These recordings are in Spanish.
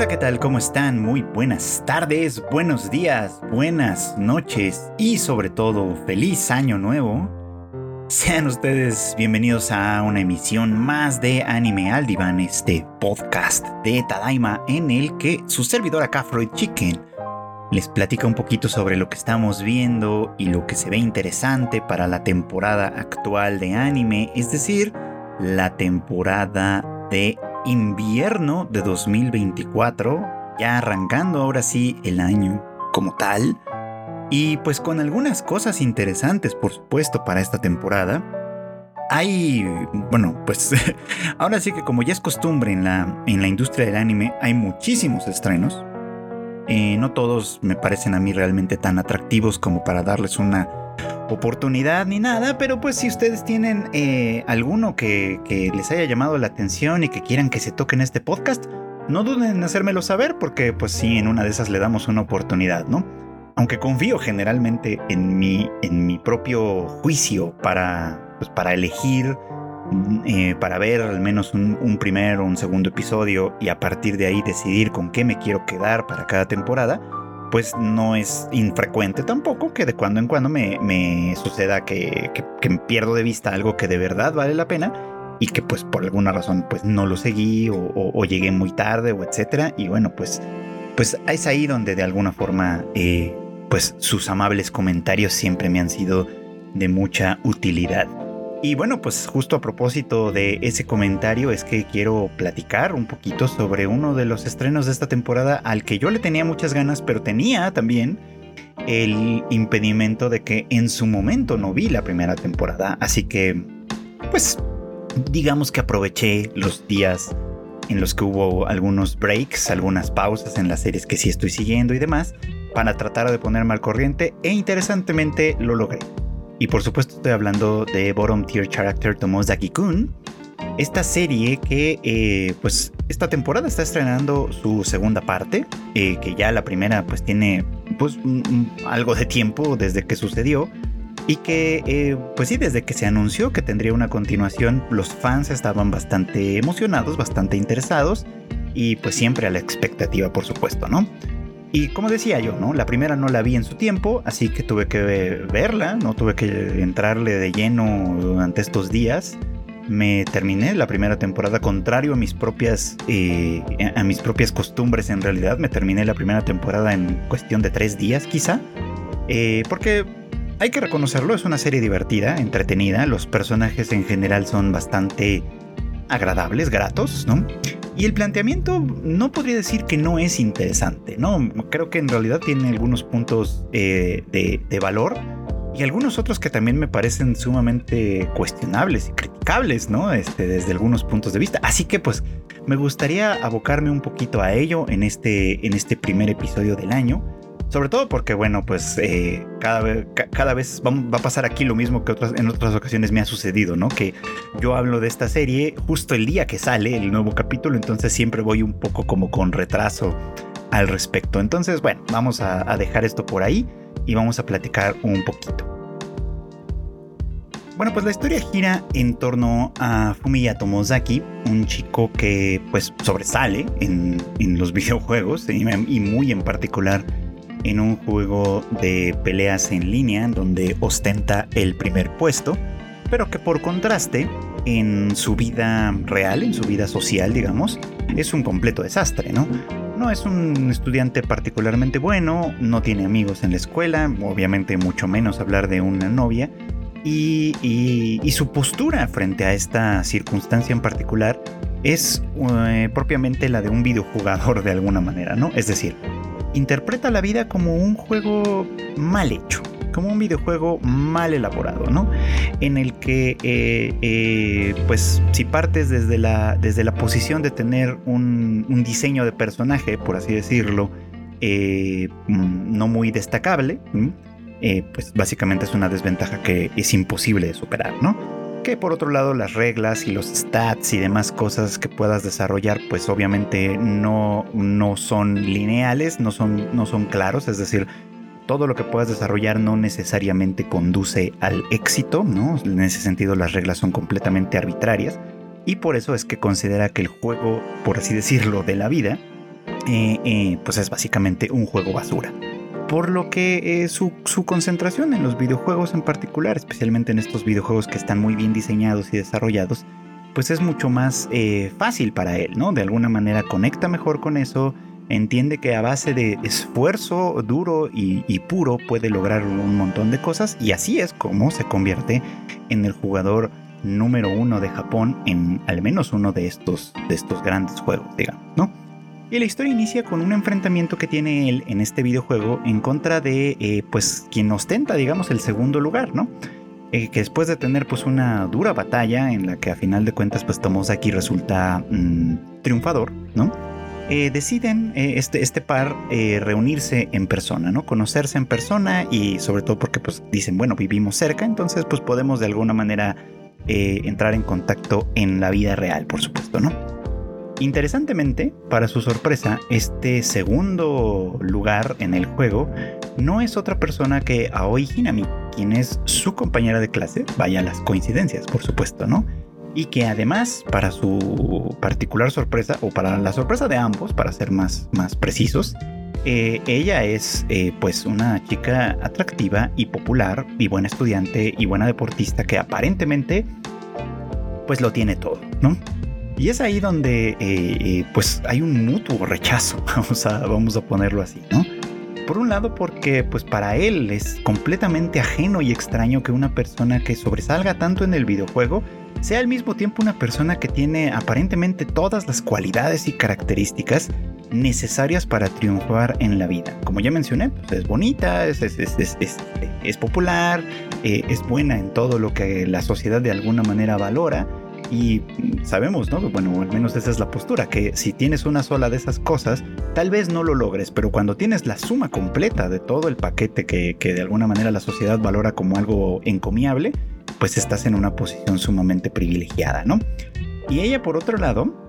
Hola, ¿qué tal? ¿Cómo están? Muy buenas tardes, buenos días, buenas noches y sobre todo feliz año nuevo. Sean ustedes bienvenidos a una emisión más de Anime al este podcast de Tadaima en el que su servidor acá, Freud Chicken, les platica un poquito sobre lo que estamos viendo y lo que se ve interesante para la temporada actual de anime, es decir, la temporada de invierno de 2024, ya arrancando ahora sí el año como tal, y pues con algunas cosas interesantes, por supuesto, para esta temporada. Hay, bueno, pues ahora sí que como ya es costumbre en la, en la industria del anime, hay muchísimos estrenos. Eh, no todos me parecen a mí realmente tan atractivos como para darles una oportunidad ni nada, pero pues si ustedes tienen eh, alguno que, les haya llamado la atención y que quieran que se toque en este podcast, no duden en hacérmelo saber porque pues sí, en una de esas le damos una oportunidad, ¿no? Aunque confío generalmente en mi, en mi propio juicio para, pues, para elegir, eh, para ver al menos un, un primer o un segundo episodio y a partir de ahí decidir con qué me quiero quedar para cada temporada, pues no es infrecuente tampoco que de cuando en cuando me, suceda que, que, pierdo de vista algo que de verdad vale la pena y que pues por alguna razón pues no lo seguí o, llegué muy tarde o etcétera y bueno pues pues es ahí donde de alguna forma eh, pues sus amables comentarios siempre me han sido de mucha utilidad. Y bueno, pues justo a propósito de ese comentario es que quiero platicar un poquito sobre uno de los estrenos de esta temporada al que yo le tenía muchas ganas, pero tenía también el impedimento de que en su momento no vi la primera temporada, así que pues digamos que aproveché los días en los que hubo algunos breaks, algunas pausas en las series que sí estoy siguiendo y demás, para tratar de ponerme al corriente e interesantemente lo logré. Y por supuesto estoy hablando de Bottom Tier Character Tomozaki-kun. Esta serie que eh, pues esta temporada está estrenando su segunda parte, eh, que ya la primera pues tiene pues algo de tiempo desde que sucedió y que eh, pues sí desde que se anunció que tendría una continuación los fans estaban bastante emocionados, bastante interesados y pues siempre a la expectativa por supuesto, ¿no? Y como decía yo, ¿no? La primera no la vi en su tiempo, así que tuve que verla, no tuve que entrarle de lleno durante estos días. Me terminé la primera temporada contrario a mis propias eh, a mis propias costumbres en realidad. Me terminé la primera temporada en cuestión de tres días quizá. Eh, porque hay que reconocerlo, es una serie divertida, entretenida. Los personajes en general son bastante agradables, gratos, ¿no? Y el planteamiento no podría decir que no es interesante, ¿no? Creo que en realidad tiene algunos puntos eh, de, valor y algunos otros que también me parecen sumamente cuestionables y criticables, ¿no? Este, desde algunos puntos de vista. Así que pues me gustaría abocarme un poquito a ello en este, en este primer episodio del año. Sobre todo porque, bueno, pues eh, cada, cada, vez va, a pasar aquí lo mismo que otras, en otras ocasiones me ha sucedido, ¿no? Que yo hablo de esta serie justo el día que sale el nuevo capítulo, entonces siempre voy un poco como con retraso al respecto. Entonces, bueno, vamos a, dejar esto por ahí y vamos a platicar un poquito. Bueno, pues la historia gira en torno a Fumiya Tomozaki, un chico que pues sobresale en, en los videojuegos y muy en particular en un juego de peleas en línea donde ostenta el primer puesto, pero que por contraste en su vida real, en su vida social, digamos, es un completo desastre, ¿no? No es un estudiante particularmente bueno, no tiene amigos en la escuela, obviamente mucho menos hablar de una novia, y, su postura frente a esta circunstancia en particular es eh, propiamente la de un videojugador de alguna manera, ¿no? Es decir, interpreta la vida como un juego mal hecho, como un videojuego mal elaborado, ¿no? En el que, eh, eh, pues, si partes desde la, desde la posición de tener un, diseño de personaje, por así decirlo, eh, mm, no muy destacable, pues básicamente es una desventaja que es imposible de superar, ¿no? Que por otro lado las reglas y los stats y demás cosas que puedas desarrollar pues obviamente no, no son lineales, no son, no son claros, es decir, todo lo que puedas desarrollar no necesariamente conduce al éxito, ¿no? En ese sentido las reglas son completamente arbitrarias. Y por eso es que considera que el juego, por así decirlo, de la vida pues es básicamente un juego basura por lo que su, su, concentración en los videojuegos en particular, especialmente en estos videojuegos que están muy bien diseñados y desarrollados, pues es mucho más eh, fácil para él, ¿no? De alguna manera conecta mejor con eso, entiende que a base de esfuerzo duro y, puro puede lograr un montón de cosas y así es como se convierte en el jugador número uno de Japón en al menos uno de estos, de estos grandes juegos, digamos, ¿no? Y la historia inicia con un enfrentamiento que tiene él en este videojuego en contra de, eh, pues, quien ostenta, digamos, el segundo lugar, ¿no? Eh, que después de tener pues una dura batalla en la que a final de cuentas pues Tomozaki resulta mm, triunfador, ¿no? Eh, deciden este, este par reunirse en persona, ¿no? Conocerse en persona y sobre todo porque pues dicen, bueno, vivimos cerca, entonces pues podemos de alguna manera entrar en contacto en la vida real, por supuesto, ¿no? Interesantemente, para su sorpresa, este segundo lugar en el juego no es otra persona que Aoi Hinami, quien es su compañera de clase, vaya las coincidencias, por supuesto, ¿no? Y que además, para su particular sorpresa, o para la sorpresa de ambos, para ser más, más precisos, eh, ella es eh, pues una chica atractiva y popular y buena estudiante y buena deportista que aparentemente pues lo tiene todo, ¿no? Y es ahí donde eh, pues hay un mutuo rechazo, vamos a, vamos a ponerlo así, ¿no? Por un lado porque pues para él es completamente ajeno y extraño que una persona que sobresalga tanto en el videojuego sea al mismo tiempo una persona que tiene aparentemente todas las cualidades y características necesarias para triunfar en la vida. Como ya mencioné, pues es bonita, es, es, popular, eh, es buena en todo lo que la sociedad de alguna manera valora y sabemos, ¿no? Bueno, al menos esa es la postura, que si tienes una sola de esas cosas, tal vez no lo logres, pero cuando tienes la suma completa de todo el paquete que, de alguna manera la sociedad valora como algo encomiable, pues estás en una posición sumamente privilegiada, ¿no? Y ella, por otro lado,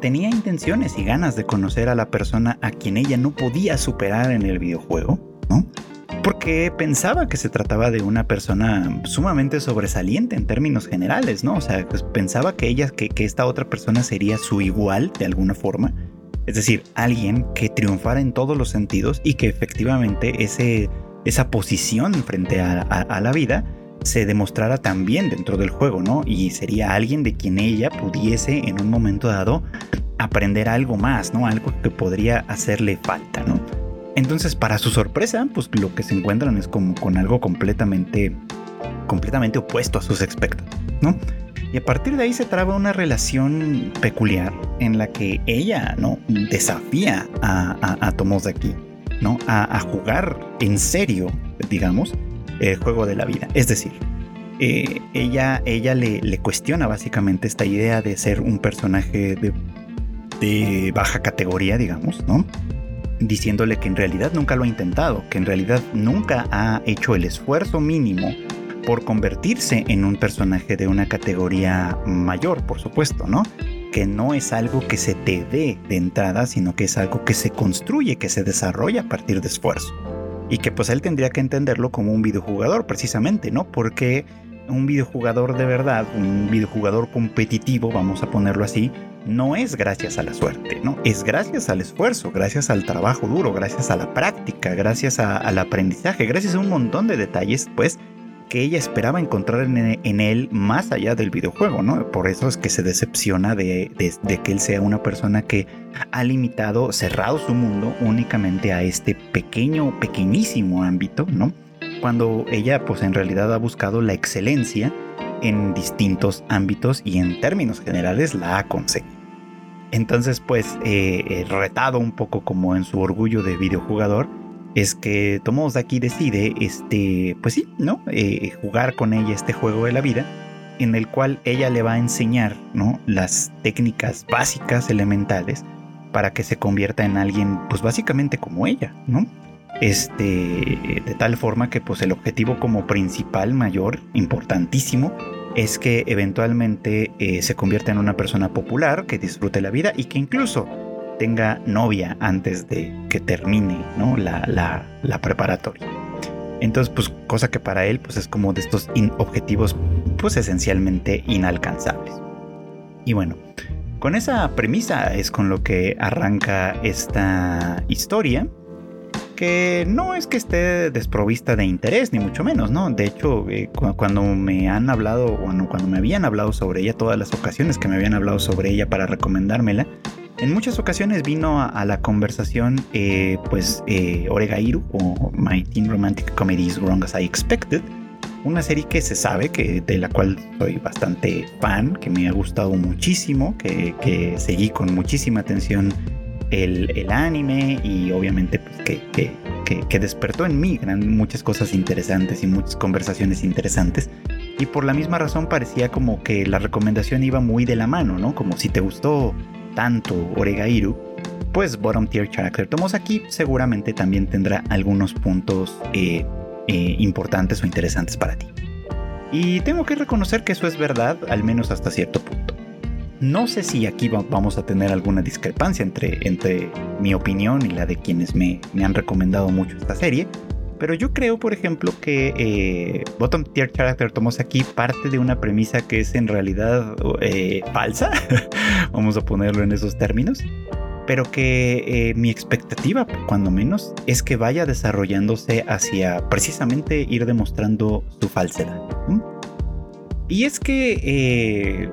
tenía intenciones y ganas de conocer a la persona a quien ella no podía superar en el videojuego, ¿no? Porque pensaba que se trataba de una persona sumamente sobresaliente en términos generales, ¿no? O sea, pues pensaba que ella, que, esta otra persona sería su igual de alguna forma. Es decir, alguien que triunfara en todos los sentidos y que efectivamente ese, esa posición frente a, la vida se demostrara también dentro del juego, ¿no? Y sería alguien de quien ella pudiese en un momento dado aprender algo más, ¿no? Algo que podría hacerle falta, ¿no? Entonces, para su sorpresa, pues lo que se encuentran es como con algo completamente, completamente opuesto a sus expectativas, ¿no? Y a partir de ahí se traba una relación peculiar en la que ella, ¿no? Desafía a, a, Tomozaki, ¿no? A, jugar en serio, digamos, el juego de la vida. Es decir, eh, ella, ella le, le, cuestiona básicamente esta idea de ser un personaje de, de baja categoría, digamos, ¿no? Diciéndole que en realidad nunca lo ha intentado, que en realidad nunca ha hecho el esfuerzo mínimo por convertirse en un personaje de una categoría mayor, por supuesto, ¿no? Que no es algo que se te dé de entrada, sino que es algo que se construye, que se desarrolla a partir de esfuerzo. Y que pues él tendría que entenderlo como un videojugador, precisamente, ¿no? Porque un videojugador de verdad, un videojugador competitivo, vamos a ponerlo así, no es gracias a la suerte, ¿no? Es gracias al esfuerzo, gracias al trabajo duro, gracias a la práctica, gracias al aprendizaje, gracias a un montón de detalles, pues, que ella esperaba encontrar en, él más allá del videojuego, ¿no? Por eso es que se decepciona de, de, que él sea una persona que ha limitado, cerrado su mundo únicamente a este pequeño, pequeñísimo ámbito, ¿no? Cuando ella, pues, en realidad ha buscado la excelencia en distintos ámbitos y en términos generales la ha conseguido. Entonces, pues, eh, eh, retado un poco como en su orgullo de videojugador, es que aquí decide, este, pues sí, ¿no? Eh, jugar con ella este juego de la vida, en el cual ella le va a enseñar, ¿no? Las técnicas básicas, elementales, para que se convierta en alguien, pues básicamente como ella, ¿no? Este, de tal forma que pues el objetivo como principal, mayor, importantísimo, es que eventualmente eh, se convierta en una persona popular, que disfrute la vida y que incluso tenga novia antes de que termine ¿no? la, la, preparatoria. Entonces, pues cosa que para él pues es como de estos objetivos pues esencialmente inalcanzables. Y bueno, Con esa premisa es con lo que arranca esta historia, que no es que esté desprovista de interés, ni mucho menos, ¿no? De hecho, eh, cuando me han hablado, cuando me habían hablado sobre ella, todas las ocasiones que me habían hablado sobre ella para recomendármela, en muchas ocasiones vino a, la conversación, eh, pues, eh, Oregairu o My Teen Romantic Comedy is Wrong as I Expected, una serie que se sabe que de la cual soy bastante fan, que me ha gustado muchísimo, que, seguí con muchísima atención el, anime y obviamente pues, que, que, despertó en mí muchas cosas interesantes y muchas conversaciones interesantes. Y por la misma razón parecía como que la recomendación iba muy de la mano, ¿no? Como si te gustó tanto Oregairu, pues Bottom Tier Character Tomos aquí seguramente también tendrá algunos puntos eh, eh, importantes o interesantes para ti. Y tengo que reconocer que eso es verdad, al menos hasta cierto punto. No sé si aquí vamos a tener alguna discrepancia entre, entre mi opinión y la de quienes me, han recomendado mucho esta serie, pero yo creo, por ejemplo, que eh, Bottom Tier Character Tomos aquí parte de una premisa que es en realidad eh, falsa, vamos a ponerlo en esos términos, pero que eh, mi expectativa, cuando menos, es que vaya desarrollándose hacia precisamente ir demostrando su falsedad. Y es que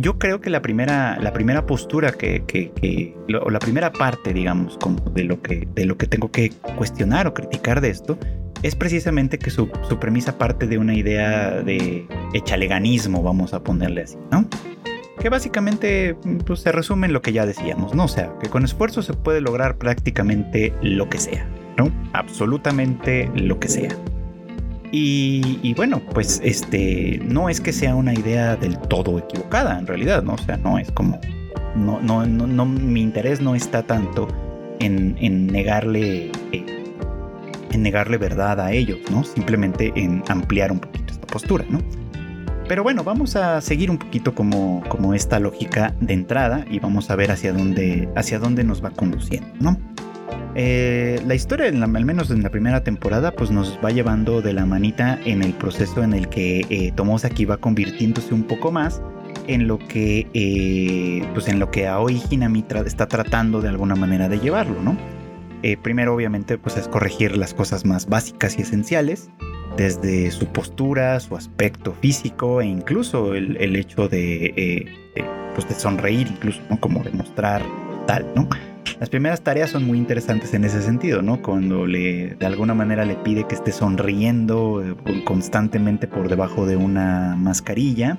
yo creo que la primera, la primera postura que, o la primera parte, digamos, como de lo, que, de lo que tengo que cuestionar o criticar de esto, es precisamente que su, su premisa parte de una idea de echaleganismo, vamos a ponerle así, ¿no? que básicamente pues, se resume en lo que ya decíamos, ¿no? O sea, que con esfuerzo se puede lograr prácticamente lo que sea, ¿no? Absolutamente lo que sea. Y, bueno, pues este no es que sea una idea del todo equivocada, en realidad, ¿no? O sea, no es como. No, no, no, mi interés no está tanto en, en negarle. Eh, en negarle verdad a ellos, ¿no? Simplemente en ampliar un poquito esta postura, ¿no? Pero bueno, vamos a seguir un poquito como, como esta lógica de entrada y vamos a ver hacia dónde, hacia dónde nos va conduciendo, ¿no? Eh, la historia, al menos en la primera temporada, pues nos va llevando de la manita en el proceso en el que eh, Tomosaki va convirtiéndose un poco más en lo que, eh, pues en lo que Aoi Hinami está tratando de alguna manera de llevarlo, ¿no? Eh, primero, obviamente, pues es corregir las cosas más básicas y esenciales desde su postura, su aspecto físico e incluso el, hecho de, eh, pues de sonreír, incluso. Como demostrar tal, ¿no? Las primeras tareas son muy interesantes en ese sentido, ¿no? Cuando le, de alguna manera le pide que esté sonriendo eh, constantemente por debajo de una mascarilla,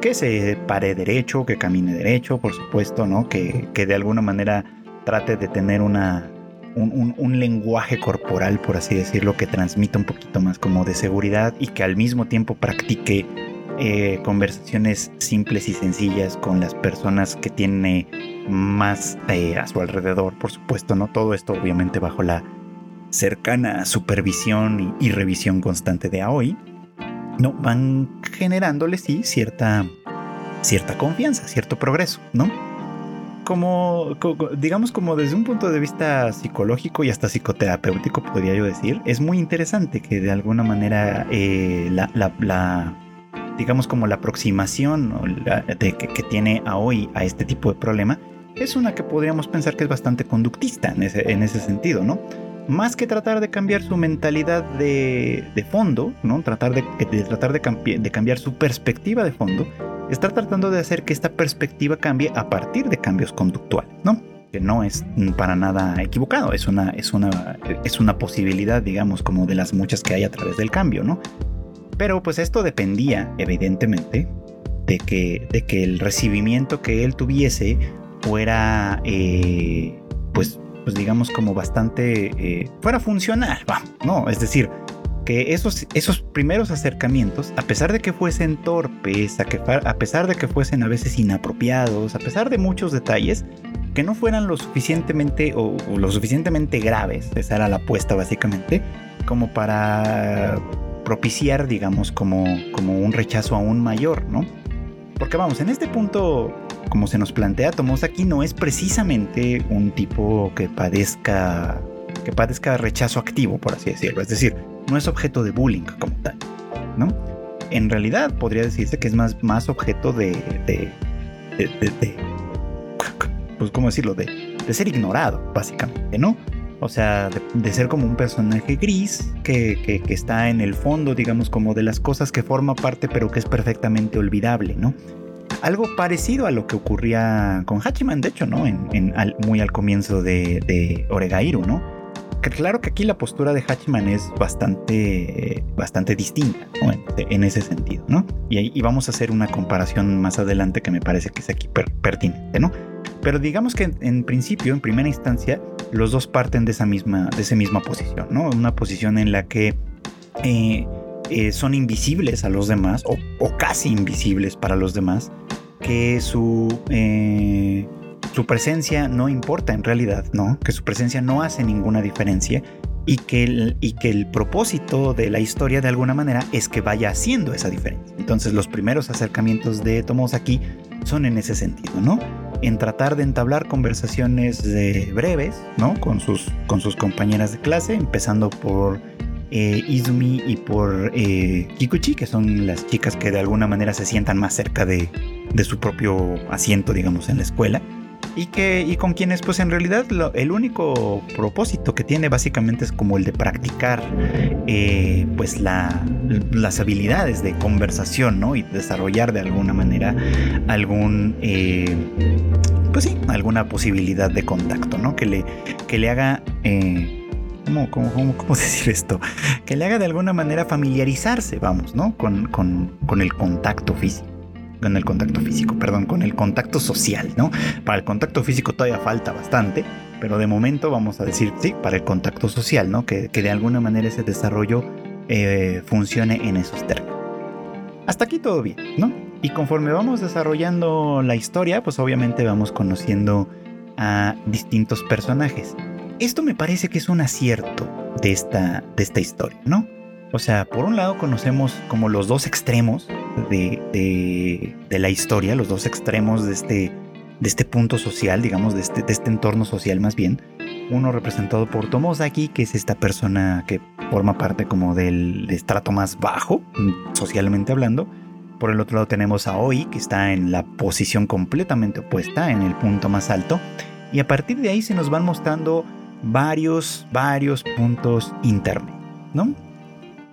que se pare derecho, que camine derecho, por supuesto, ¿no? Que, que de alguna manera trate de tener una, un, lenguaje corporal, por así decirlo, que transmita un poquito más como de seguridad y que al mismo tiempo practique eh, conversaciones simples y sencillas con las personas que tiene más a su alrededor, por supuesto, ¿no? Todo esto obviamente bajo la cercana supervisión y, y revisión constante de Aoi, ¿no? Van generándole, sí, cierta, cierta confianza, cierto progreso, ¿no? como, digamos, como desde un punto de vista psicológico y hasta psicoterapéutico, podría yo decir, es muy interesante que de alguna manera eh, la, digamos, como la aproximación de, que, tiene a hoy a este tipo de problema es una que podríamos pensar que es bastante conductista en ese, en ese sentido, ¿no? Más que tratar de cambiar su mentalidad de, fondo, ¿no? Tratar de, tratar de cambiar su perspectiva de fondo, está tratando de hacer que esta perspectiva cambie a partir de cambios conductuales, ¿no? Que no es para nada equivocado, es una, es una, es una posibilidad, digamos, como de las muchas que hay a través del cambio, ¿no? Pero pues esto dependía, evidentemente, de que, de que el recibimiento que él tuviese fuera, eh, pues, pues digamos como bastante, eh, fuera funcional, ¿no? Es decir, que esos, esos primeros acercamientos, a pesar de que fuesen torpes, a, pesar de que fuesen a veces inapropiados, a pesar de muchos detalles, que no fueran lo suficientemente o, lo suficientemente graves, esa era la apuesta básicamente, como para propiciar, digamos, como, como un rechazo aún mayor, ¿no? Porque vamos, en este punto, como se nos plantea aquí no es precisamente un tipo que padezca que padezca rechazo activo, por así decirlo. Es decir, no es objeto de bullying como tal, ¿no? En realidad podría decirse que es más, más objeto de, de, pues, ¿cómo decirlo? De, de ser ignorado, básicamente, ¿no? O sea, de, ser como un personaje gris que, que, está en el fondo, digamos, como de las cosas que forma parte, pero que es perfectamente olvidable, ¿no? Algo parecido a lo que ocurría con Hachiman, de hecho, ¿no? Muy al comienzo de, de Oregairu, ¿no? claro que aquí la postura de Hachiman es bastante, bastante distinta en, ese sentido, ¿no? Y, vamos a hacer una comparación más adelante que me parece que es aquí pertinente, ¿no? Pero digamos que en, principio, en primera instancia, los dos parten de esa misma, de esa misma posición, ¿no? Una posición en la que eh, eh, son invisibles a los demás, o, casi invisibles para los demás, que su, eh, su presencia no importa en realidad, ¿no? Que su presencia no hace ninguna diferencia y que, el, y que el propósito de la historia de alguna manera es que vaya haciendo esa diferencia. Entonces los primeros acercamientos de Tomos aquí son en ese sentido, ¿no? En tratar de entablar conversaciones breves, ¿no? Con sus, con sus compañeras de clase, empezando por eh, Izumi y por eh, Kikuchi, que son las chicas que de alguna manera se sientan más cerca de, de su propio asiento, digamos, en la escuela y que y con quienes pues en realidad el único propósito que tiene básicamente es como el de practicar eh, pues la, las habilidades de conversación no y desarrollar de alguna manera algún eh, pues sí alguna posibilidad de contacto no que le que le haga eh, ¿Cómo, cómo, cómo, decir esto? Que le haga de alguna manera familiarizarse, vamos, ¿no? Con, con, con el contacto físico con el contacto físico, perdón, con el contacto social, ¿no? Para el contacto físico todavía falta bastante, pero de momento vamos a decir sí, para el contacto social, ¿no? Que, de alguna manera ese desarrollo eh, funcione en esos términos. Hasta aquí todo bien, ¿no? Y conforme vamos desarrollando la historia, pues obviamente vamos conociendo a distintos personajes. Esto me parece que es un acierto de esta, de esta historia, ¿no? O sea, por un lado conocemos como los dos extremos de, la historia, los dos extremos de este, de este punto social, digamos, de este, de este entorno social más bien. Uno representado por Tomosaki, que es esta persona que forma parte como del estrato más bajo, socialmente hablando. Por el otro lado tenemos a Oi, que está en la posición completamente opuesta, en el punto más alto. Y a partir de ahí se nos van mostrando varios, varios puntos intermedios, ¿no?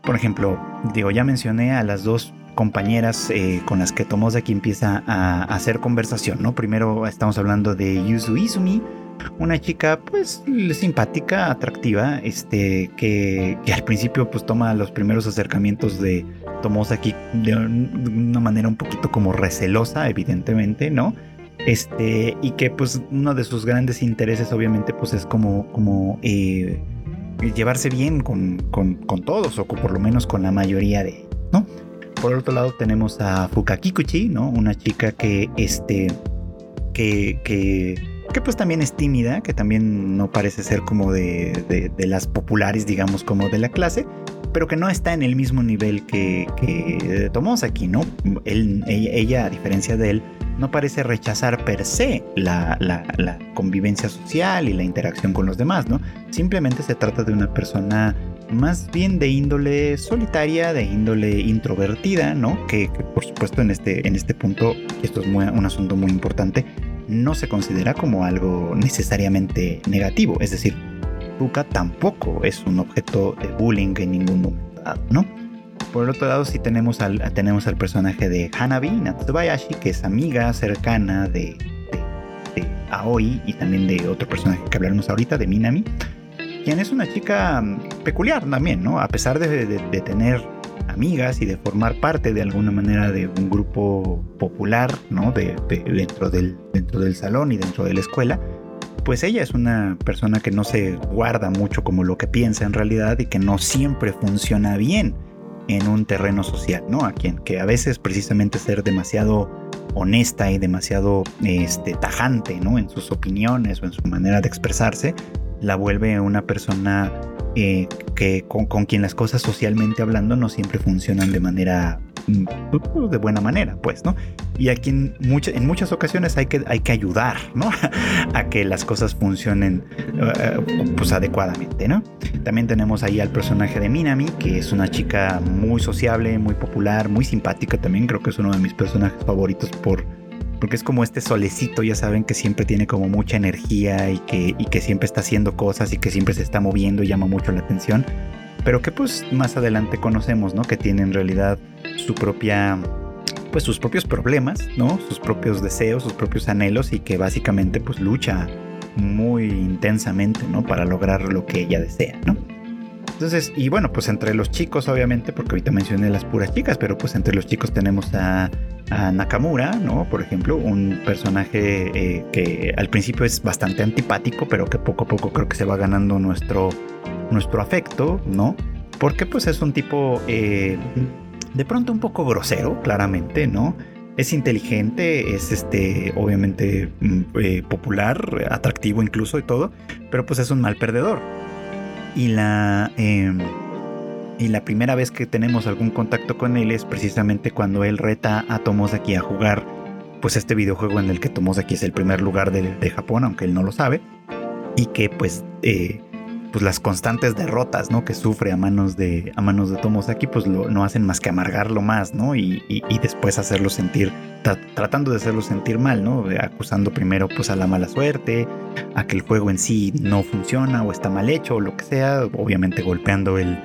Por ejemplo, digo, ya mencioné a las dos compañeras eh, con las que Tomosaki empieza a, hacer conversación, ¿no? Primero estamos hablando de Yuzu Izumi, una chica pues simpática, atractiva, este, que, al principio pues toma los primeros acercamientos de Tomosaki de una manera un poquito como recelosa, evidentemente, ¿no? Este, y que pues uno de sus grandes intereses obviamente pues es como, como eh, llevarse bien con, todos, o por lo menos con la mayoría de ¿no? Por otro lado tenemos a Fukakikuchi, ¿no? Una chica que, este, que, que, que pues también es tímida, que también no parece ser como de, de, las populares, digamos, como de la clase, pero que no está en el mismo nivel que, que Tomosaki, ¿no? Él, ella, a diferencia de él, no parece rechazar per se la, convivencia social y la interacción con los demás, ¿no? Simplemente se trata de una persona más bien de índole solitaria, de índole introvertida, ¿no? Que, por supuesto en este, en este punto, esto es un asunto muy importante, no se considera como algo necesariamente negativo, es decir, Ruka tampoco es un objeto de bullying en ningún momento ¿no? Por el otro lado, sí tenemos al, tenemos al personaje de Hanabi Natsubayashi, que es amiga cercana de, Aoi y también de otro personaje que hablaremos ahorita, de Minami, quien es una chica mm, peculiar también, ¿no? A pesar de, tener amigas y de formar parte de alguna manera de un grupo popular, ¿no? De, dentro, del, dentro del salón y dentro de la escuela, pues ella es una persona que no se guarda mucho como lo que piensa en realidad y que no siempre funciona bien en un terreno social, ¿no? A quien que a veces precisamente ser demasiado honesta y demasiado este, tajante, ¿no? En sus opiniones o en su manera de expresarse, la vuelve una persona eh, que con, con, quien las cosas socialmente hablando no siempre funcionan de manera de buena manera, pues, ¿no? Y aquí en, muchas ocasiones hay que, hay que ayudar, ¿no? a que las cosas funcionen eh, pues adecuadamente, ¿no? También tenemos ahí al personaje de Minami, que es una chica muy sociable, muy popular, muy simpática también, creo que es uno de mis personajes favoritos por porque es como este solecito, ya saben, que siempre tiene como mucha energía y que, y que siempre está haciendo cosas y que siempre se está moviendo y llama mucho la atención, pero que pues más adelante conocemos, ¿no? Que tiene en realidad su propia pues sus propios problemas, ¿no? Sus propios deseos, sus propios anhelos y que básicamente pues lucha muy intensamente, ¿no? Para lograr lo que ella desea, ¿no? Entonces, y bueno, pues entre los chicos, obviamente, porque ahorita mencioné las puras chicas, pero pues entre los chicos tenemos a, Nakamura, ¿no? Por ejemplo, un personaje eh, que al principio es bastante antipático, pero que poco a poco creo que se va ganando nuestro, nuestro afecto, ¿no? Porque pues es un tipo eh, de pronto un poco grosero, claramente, ¿no? Es inteligente, es este, obviamente mm, eh, popular, atractivo incluso y todo, pero pues es un mal perdedor. Y la, em, y la primera vez que tenemos algún contacto con él es precisamente cuando él reta a Tomosaki a jugar pues este videojuego en el que Tomosaki es el primer lugar de, de Japón, aunque él no lo sabe, y que pues eh, pues las constantes derrotas, ¿no? Que sufre a manos de, a manos de Tomosaki, pues lo, no hacen más que amargarlo más, ¿no? Y, después hacerlo sentir, tratando de hacerlo sentir mal, ¿no? Acusando primero pues a la mala suerte, a que el juego en sí no funciona o está mal hecho o lo que sea, obviamente golpeando el,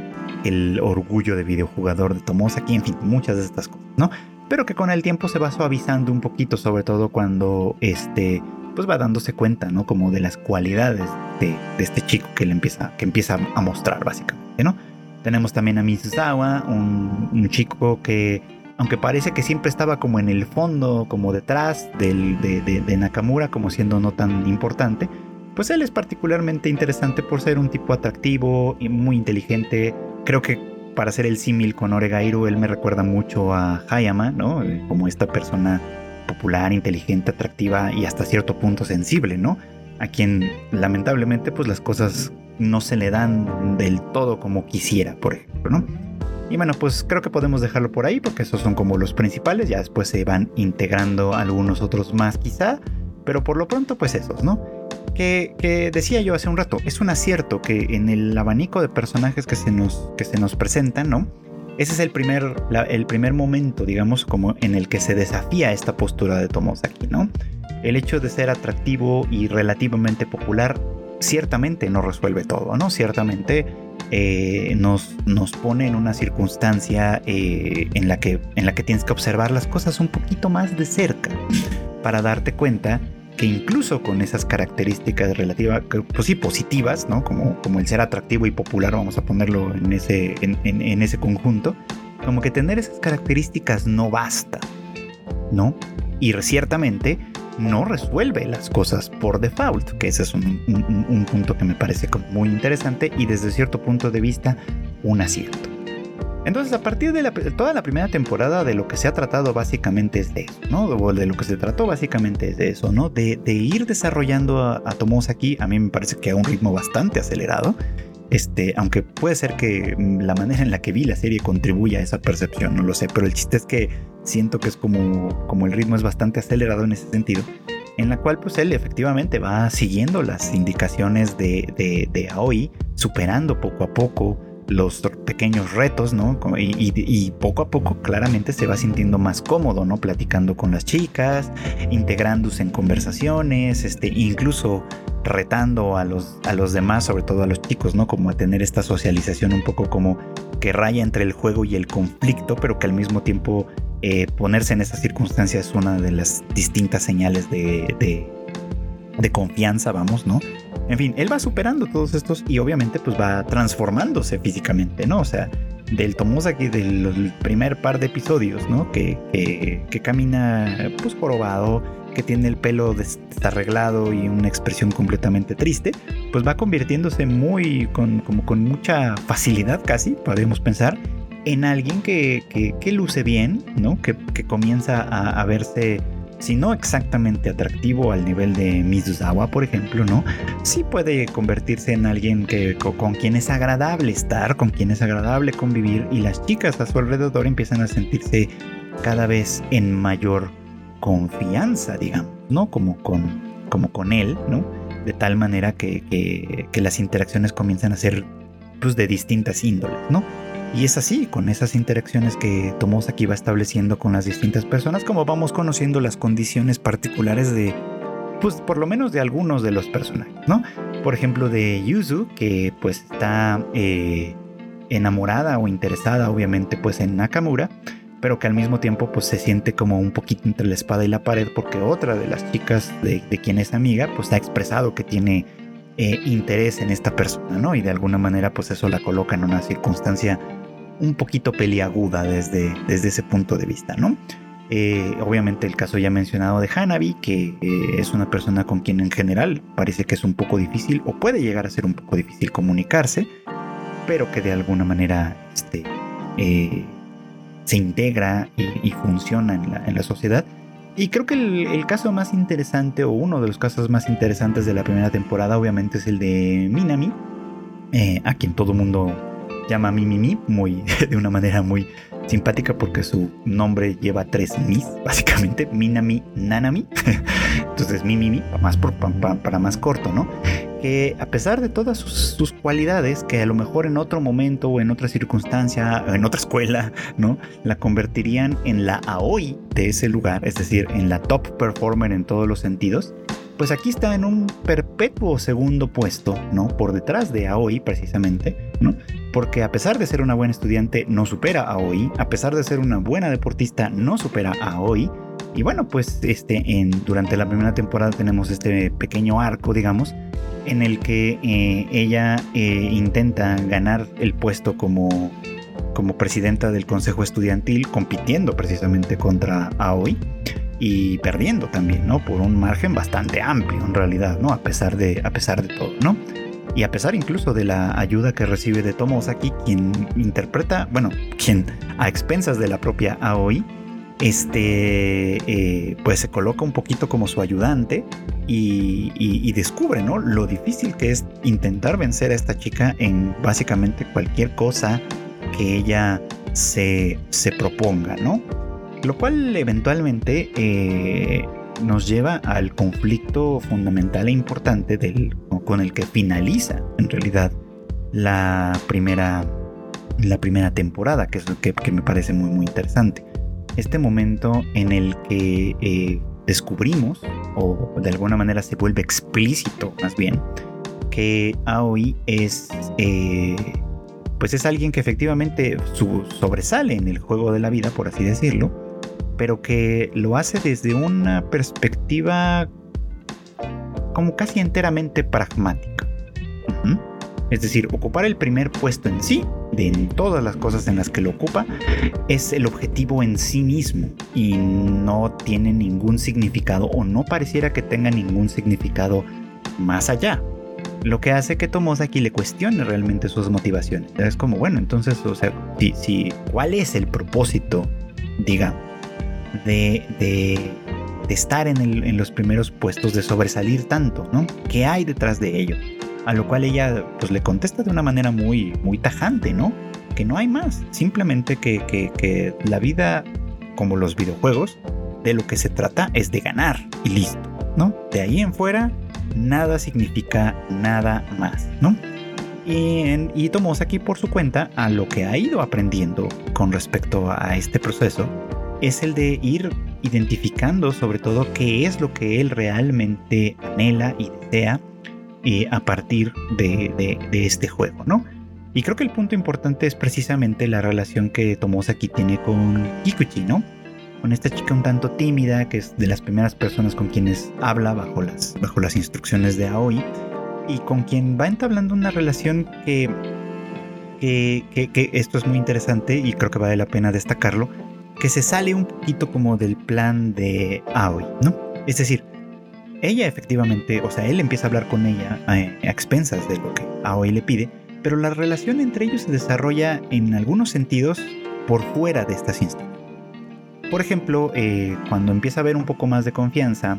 el orgullo de videojugador de Tomosaki, en fin, muchas de estas cosas, ¿no? Pero que con el tiempo se va suavizando un poquito, sobre todo cuando este pues va dándose cuenta, ¿no? Como de las cualidades de, este chico que le empieza, que empieza a mostrar básicamente, ¿no? Tenemos también a Mizusawa, un, chico que, aunque parece que siempre estaba como en el fondo, como detrás del, de, de, Nakamura, como siendo no tan importante, pues él es particularmente interesante por ser un tipo atractivo y muy inteligente. Creo que para hacer el símil con Oregairu, él me recuerda mucho a Hayama, ¿no? Como esta persona popular, inteligente, atractiva y hasta cierto punto sensible, ¿no? A quien lamentablemente pues las cosas no se le dan del todo como quisiera, por ejemplo, ¿no? Y bueno, pues creo que podemos dejarlo por ahí porque esos son como los principales, ya después se van integrando algunos otros más quizá, pero por lo pronto pues esos, ¿no? Que, que, decía yo hace un rato, es un acierto que en el abanico de personajes que se nos, que se nos presentan, ¿no? Ese es el primer, el primer momento, digamos, como en el que se desafía esta postura de Tomosaki, ¿no? El hecho de ser atractivo y relativamente popular ciertamente no resuelve todo, ¿no? Ciertamente eh, nos, nos pone en una circunstancia eh, en, la que, en la que tienes que observar las cosas un poquito más de cerca para darte cuenta que incluso con esas características relativas, pues sí, positivas, ¿no? Como, como el ser atractivo y popular, vamos a ponerlo en ese, en, ese conjunto, como que tener esas características no basta, ¿no? Y ciertamente no resuelve las cosas por default, que ese es un, un punto que me parece muy interesante y desde cierto punto de vista un acierto. Entonces, a partir de toda la primera temporada, de lo que se ha tratado básicamente es de eso, ¿no? De lo que se trató básicamente es de eso, ¿no? De, ir desarrollando a, a Tomosaki, a mí me parece que a un ritmo bastante acelerado. Este, aunque puede ser que mm, la manera en la que vi la serie contribuya a esa percepción, no lo sé, pero el chiste es que siento que es como, como el ritmo es bastante acelerado en ese sentido, en la cual pues él efectivamente va siguiendo las indicaciones de, de, de Aoi, superando poco a poco los pequeños retos, ¿no? Y, poco a poco claramente se va sintiendo más cómodo, ¿no? Platicando con las chicas, integrándose en conversaciones, este, incluso retando a los, a los demás, sobre todo a los chicos, ¿no? Como a tener esta socialización un poco como que raya entre el juego y el conflicto, pero que al mismo tiempo eh, ponerse en esa circunstancia es una de las distintas señales de, de confianza, vamos, ¿no? En fin, él va superando todos estos y obviamente pues va transformándose físicamente, ¿no? O sea, del Tomosaki del primer par de episodios, ¿no? Que, que, camina pues jorobado, que tiene el pelo desarreglado y una expresión completamente triste, pues va convirtiéndose muy, con, como con mucha facilidad casi, podemos pensar, en alguien que, que luce bien, ¿no? Que, comienza a, a verse si no exactamente atractivo al nivel de Mizusawa, por ejemplo, ¿no? Sí puede convertirse en alguien que, con, quien es agradable estar, con quien es agradable convivir y las chicas a su alrededor empiezan a sentirse cada vez en mayor confianza, digamos, ¿no? Como con, como con él, ¿no? De tal manera que, que, las interacciones comienzan a ser pues, de distintas índoles, ¿no? Y es así, con esas interacciones que Tomosaki va estableciendo con las distintas personas, como vamos conociendo las condiciones particulares de, pues por lo menos de algunos de los personajes, ¿no? Por ejemplo, de Yuzu, que pues está eh, enamorada o interesada, obviamente, pues en Nakamura, pero que al mismo tiempo pues se siente como un poquito entre la espada y la pared porque otra de las chicas de, quien es amiga pues ha expresado que tiene eh, interés en esta persona, ¿no? Y de alguna manera pues eso la coloca en una circunstancia un poquito peliaguda desde, desde ese punto de vista, ¿no? Eh, obviamente el caso ya mencionado de Hanabi, que eh, es una persona con quien en general parece que es un poco difícil o puede llegar a ser un poco difícil comunicarse, pero que de alguna manera este, eh, se integra y, funciona en la, sociedad. Y creo que el, el, caso más interesante o uno de los casos más interesantes de la primera temporada obviamente es el de Minami, a quien todo mundo llama Mimimi, muy, de una manera muy simpática porque su nombre lleva tres mis, básicamente, Minami, Nanami. Entonces Mimimi, para más, para, más corto, ¿no? Que a pesar de todas sus, cualidades, que a lo mejor en otro momento o en otra circunstancia, en otra escuela, ¿no? La convertirían en la Aoi de ese lugar, es decir, en la top performer en todos los sentidos pues aquí está en un perpetuo segundo puesto, ¿no? Por detrás de Aoi precisamente, ¿no? Porque a pesar de ser una buena estudiante no supera a Aoi, a pesar de ser una buena deportista no supera a Aoi. Y bueno, pues este, en, durante la primera temporada tenemos este pequeño arco, digamos, en el que eh, ella eh, intenta ganar el puesto como, como presidenta del consejo estudiantil, compitiendo precisamente contra Aoi y perdiendo también, ¿no? Por un margen bastante amplio en realidad, ¿no? A pesar de, a pesar de todo, ¿no? Y a pesar incluso de la ayuda que recibe de Tomosaki, quien interpreta, bueno, quien a expensas de la propia Aoi, este, eh, pues se coloca un poquito como su ayudante y, descubre, ¿no? Lo difícil que es intentar vencer a esta chica en básicamente cualquier cosa que ella se, se proponga, ¿no? Lo cual eventualmente eh, nos lleva al conflicto fundamental e importante con el que finaliza en realidad la primera, la primera temporada, que es que, que me parece muy muy interesante. Este momento en el que eh, descubrimos, o de alguna manera se vuelve explícito más bien, que Aoi es... Eh, pues es alguien que efectivamente sobresale en el juego de la vida, por así decirlo, pero que lo hace desde una perspectiva como casi enteramente pragmática. Es decir, ocupar el primer puesto en sí, de en todas las cosas en las que lo ocupa, es el objetivo en sí mismo y no tiene ningún significado o no pareciera que tenga ningún significado más allá. Lo que hace que Tomosaki le cuestione realmente sus motivaciones. Es como, bueno, entonces, o sea, si, ¿cuál es el propósito, digamos? De, estar en, los primeros puestos, de sobresalir tanto, ¿no? ¿Qué hay detrás de ello? A lo cual ella pues le contesta de una manera muy, muy tajante, ¿no? Que no hay más, simplemente que, la vida, como los videojuegos, de lo que se trata es de ganar y listo, ¿no? De ahí en fuera, nada significa nada más, ¿no? Y, y aquí por su cuenta a lo que ha ido aprendiendo con respecto a este proceso es el de ir identificando sobre todo qué es lo que él realmente anhela y desea eh, a partir de, este juego, ¿no? Y creo que el punto importante es precisamente la relación que Tomosaki tiene con Kikuchi, ¿no? Con esta chica un tanto tímida, que es de las primeras personas con quienes habla bajo las, bajo las instrucciones de Aoi, y con quien va entablando una relación que, que, que esto es muy interesante y creo que vale la pena destacarlo, que se sale un poquito como del plan de Aoi, ¿no? Es decir, ella efectivamente, o sea, él empieza a hablar con ella a, expensas de lo que Aoi le pide, pero la relación entre ellos se desarrolla en algunos sentidos por fuera de estas instancias. Por ejemplo, eh, cuando empieza a haber un poco más de confianza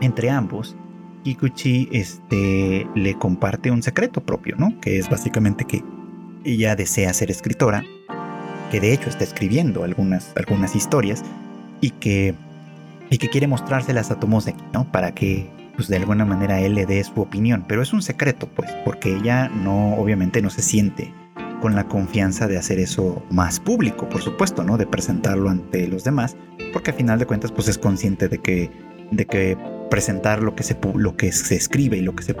entre ambos, Kikuchi este, le comparte un secreto propio, ¿no? Que es básicamente que ella desea ser escritora que de hecho está escribiendo algunas, algunas historias y que, y que quiere mostrárselas a Tomoseki, ¿no? Para que pues de alguna manera él le dé su opinión, pero es un secreto, pues, porque ella no, obviamente no se siente con la confianza de hacer eso más público, por supuesto, ¿no? De presentarlo ante los demás, porque a final de cuentas pues es consciente de que, de que presentar lo que se, lo que se escribe y lo que se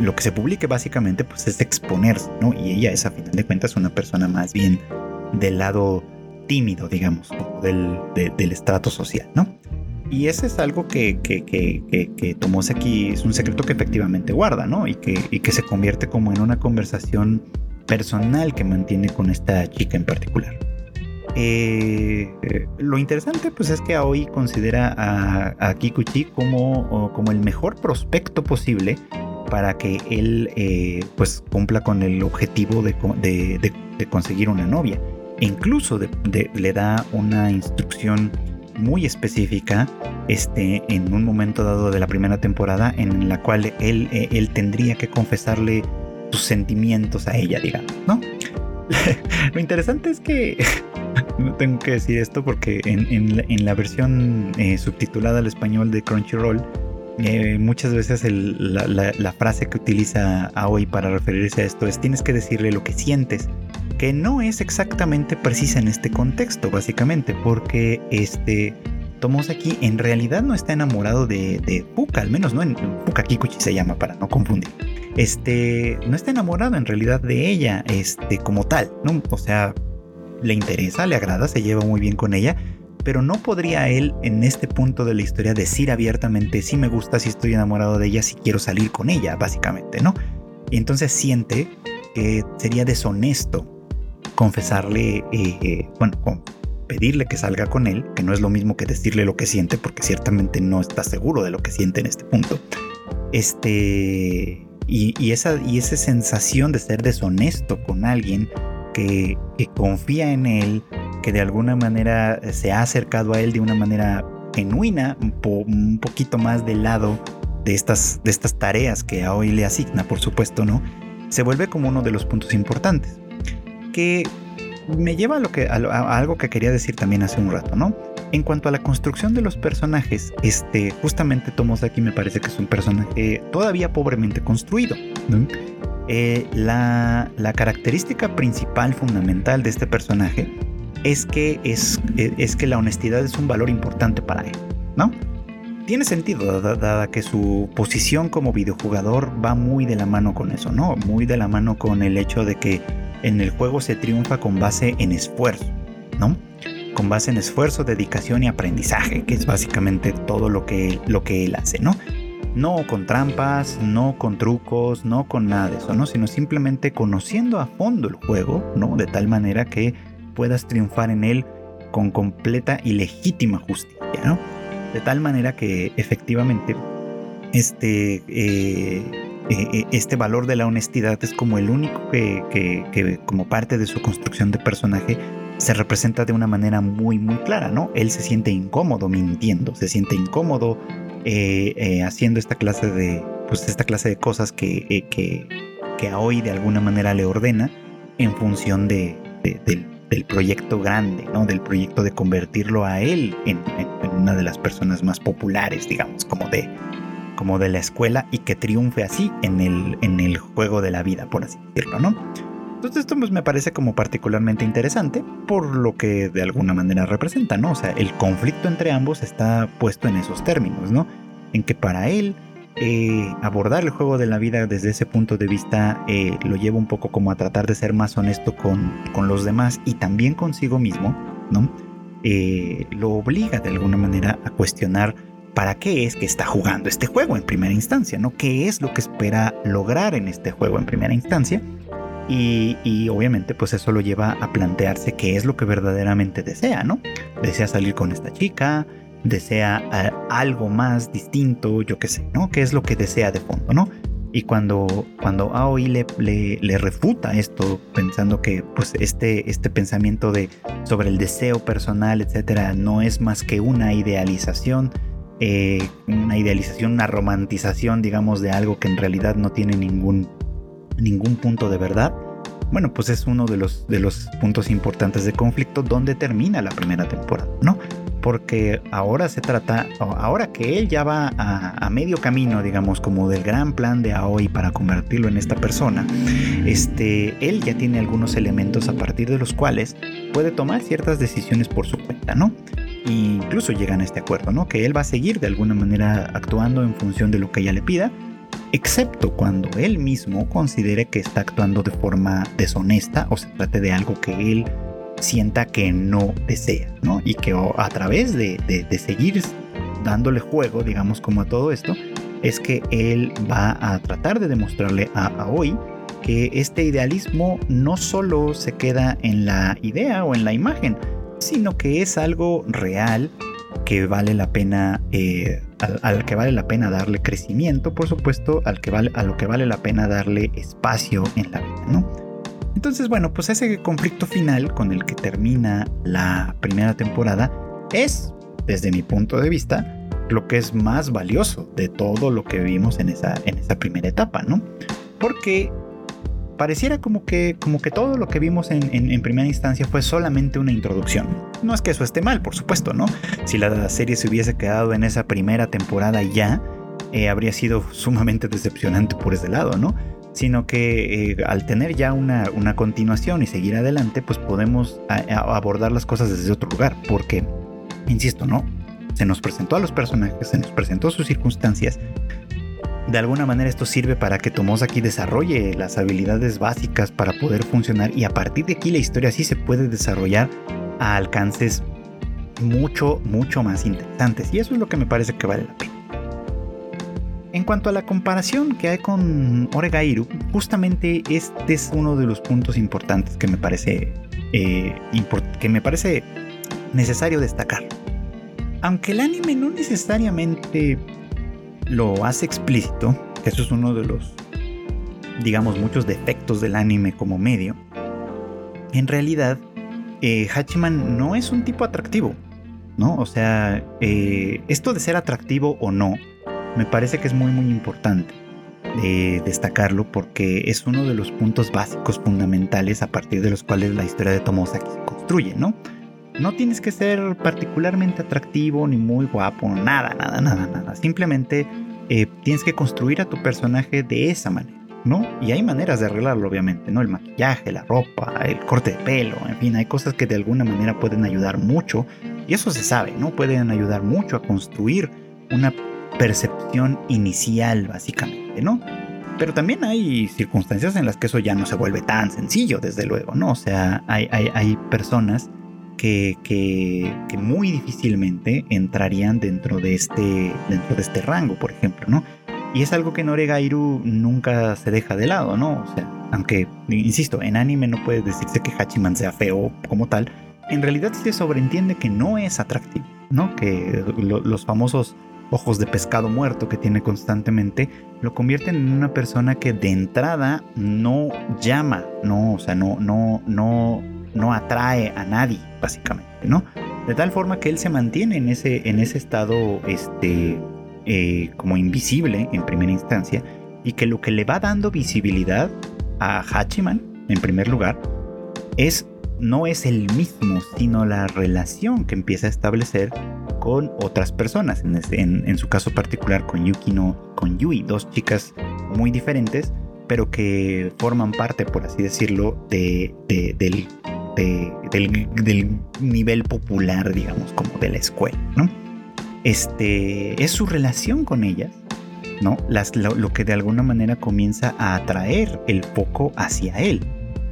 lo que se publique básicamente pues es exponerse, ¿no? Y ella es a final de cuentas una persona más bien del lado tímido, digamos, del, estrato social, ¿no? Y ese es algo que, que, que, que, aquí es un secreto que efectivamente guarda, ¿no? Y que, y que se convierte como en una conversación personal que mantiene con esta chica en particular. Eh, lo interesante pues es que Aoi considera a, Kikuchi como, como el mejor prospecto posible para que él eh, pues cumpla con el objetivo de, de, conseguir una novia. Incluso le da una instrucción muy específica este, en un momento dado de la primera temporada en la cual él, eh, él tendría que confesarle sus sentimientos a ella, digamos, ¿no? Lo interesante es que no tengo que decir esto porque en, la, versión eh, subtitulada al español de Crunchyroll, eh, muchas veces la, frase que utiliza Aoi para referirse a esto es tienes que decirle lo que sientes, que no es exactamente precisa en este contexto, básicamente, porque este aquí en realidad no está enamorado de, de Puka, al menos no en Puka Kikuchi se llama para no confundir. Este no está enamorado en realidad de ella, este como tal, ¿no? O sea, le interesa, le agrada, se lleva muy bien con ella, pero no podría él en este punto de la historia decir abiertamente si me gusta, si estoy enamorado de ella, si quiero salir con ella, básicamente, ¿no? Y entonces siente que sería deshonesto confesarle, eh, eh, bueno, pedirle que salga con él, que no es lo mismo que decirle lo que siente, porque ciertamente no está seguro de lo que siente en este punto. Este, y, esa, y esa sensación de ser deshonesto con alguien que, confía en él, que de alguna manera se ha acercado a él de una manera genuina, un, poquito más del lado de estas, de estas tareas que a hoy le asigna, por supuesto, ¿no? Se vuelve como uno de los puntos importantes. Que me lleva a, lo que, algo que quería decir también hace un rato, ¿no? En cuanto a la construcción de los personajes, este, justamente Tomosaki me parece que es un personaje todavía pobremente construido. Eh, la, característica principal, fundamental de este personaje es que, es, es que la honestidad es un valor importante para él, ¿no? Tiene sentido, dada, que su posición como videojugador va muy de la mano con eso, ¿no? Muy de la mano con el hecho de que en el juego se triunfa con base en esfuerzo, ¿no? Con base en esfuerzo, dedicación y aprendizaje, que es básicamente todo lo que, lo que él hace, ¿no? No con trampas, no con trucos, no con nada de eso, ¿no? Sino simplemente conociendo a fondo el juego, ¿no? De tal manera que puedas triunfar en él con completa y legítima justicia, ¿no? De tal manera que efectivamente este eh, eh, eh, este valor de la honestidad es como el único que, como parte de su construcción de personaje se representa de una manera muy muy clara, ¿no? Él se siente incómodo mintiendo, se siente incómodo haciendo esta clase de, pues esta clase de cosas que, que, a hoy de alguna manera le ordena en función de, del, proyecto grande, ¿no? Del proyecto de convertirlo a él en una de las personas más populares, digamos, como de, como de la escuela y que triunfe así en el, en el juego de la vida, por así decirlo, ¿no? Entonces esto pues, me parece como particularmente interesante por lo que de alguna manera representa, ¿no? O sea, el conflicto entre ambos está puesto en esos términos, ¿no? En que para él eh, abordar el juego de la vida desde ese punto de vista eh, lo lleva un poco como a tratar de ser más honesto con, con los demás y también consigo mismo, ¿no? Eh, lo obliga de alguna manera a cuestionar para qué es que está jugando este juego en primera instancia, ¿no? ¿Qué es lo que espera lograr en este juego en primera instancia? Y, obviamente pues eso lo lleva a plantearse qué es lo que verdaderamente desea, ¿no? Desea salir con esta chica, desea eh, algo más distinto, yo qué sé, ¿no? ¿Qué es lo que desea de fondo, ¿no? Y cuando, cuando Aoi le, refuta esto, pensando que pues este, este pensamiento de, sobre el deseo personal, etcétera, no es más que una idealización eh, una idealización, una romantización, digamos, de algo que en realidad no tiene ningún, ningún punto de verdad. Bueno, pues es uno de los, de los puntos importantes de conflicto donde termina la primera temporada, ¿no? porque ahora se trata, ahora que él ya va a, medio camino, digamos, como del gran plan de Aoi para convertirlo en esta persona, este, él ya tiene algunos elementos a partir de los cuales puede tomar ciertas decisiones por su cuenta, ¿no? E incluso llegan a este acuerdo, ¿no? Que él va a seguir de alguna manera actuando en función de lo que ella le pida, excepto cuando él mismo considere que está actuando de forma deshonesta o se trate de algo que él sienta que no desea, ¿no? Y que a través de, seguir dándole juego, digamos, como a todo esto, es que él va a tratar de demostrarle a Aoi que este idealismo no solo se queda en la idea o en la imagen, sino que es algo real que vale la pena eh, al, que vale la pena darle crecimiento por supuesto al que vale a lo que vale la pena darle espacio en la vida no entonces, bueno, pues ese conflicto final con el que termina la primera temporada es, desde mi punto de vista, lo que es más valioso de todo lo que vimos en esa, en esa primera etapa, ¿no? Porque pareciera como que, como que todo lo que vimos en, primera instancia fue solamente una introducción. No es que eso esté mal, por supuesto, ¿no? Si la serie se hubiese quedado en esa primera temporada ya, eh, habría sido sumamente decepcionante por ese lado, ¿no? sino que eh, al tener ya una, continuación y seguir adelante, pues podemos abordar las cosas desde otro lugar, porque, insisto, ¿no? Se nos presentó a los personajes, se nos presentó sus circunstancias. De alguna manera esto sirve para que Tomosaki desarrolle las habilidades básicas para poder funcionar y a partir de aquí la historia sí se puede desarrollar a alcances mucho, mucho más interesantes. Y eso es lo que me parece que vale la pena. En cuanto a la comparación que hay con Oregairu, justamente este es uno de los puntos importantes que me parece, eh, que me parece necesario destacar. Aunque el anime no necesariamente lo hace explícito, que eso es uno de los, digamos, muchos defectos del anime como medio, en realidad eh, Hachiman no es un tipo atractivo, ¿no? O sea, eh, esto de ser atractivo o no, me parece que es muy muy importante de destacarlo porque es uno de los puntos básicos fundamentales a partir de los cuales la historia de Tomosaki se construye, ¿no? No tienes que ser particularmente atractivo ni muy guapo, nada, nada, nada, nada. Simplemente eh, tienes que construir a tu personaje de esa manera, ¿no? Y hay maneras de arreglarlo, obviamente, ¿no? El maquillaje, la ropa, el corte de pelo, en fin, hay cosas que de alguna manera pueden ayudar mucho. Y eso se sabe, ¿no? Pueden ayudar mucho a construir una percepción inicial, básicamente, ¿no? Pero también hay circunstancias en las que eso ya no se vuelve tan sencillo, desde luego, ¿no? O sea, hay, hay, personas que, muy difícilmente entrarían dentro de, este, dentro de este rango, por ejemplo, ¿no? Y es algo que Noregairu nunca se deja de lado, ¿no? O sea, aunque, insisto, en anime no puede decirse que Hachiman sea feo como tal, en realidad se sobreentiende que no es atractivo, ¿no? Que los famosos ojos de pescado muerto que tiene constantemente, lo convierten en una persona que de entrada no llama, no, o sea, no, no, no, no atrae a nadie, básicamente, ¿no? De tal forma que él se mantiene en ese, en ese estado, este, eh, como invisible en primera instancia, y que lo que le va dando visibilidad a Hachiman, en primer lugar, es no es el mismo, sino la relación que empieza a establecer con otras personas, en, su caso particular con Yuki no con Yui, dos chicas muy diferentes, pero que forman parte, por así decirlo, de, del, del, nivel popular, digamos, como de la escuela, ¿no? Este, es su relación con ellas, ¿no? Las, lo, que de alguna manera comienza a atraer el foco hacia él,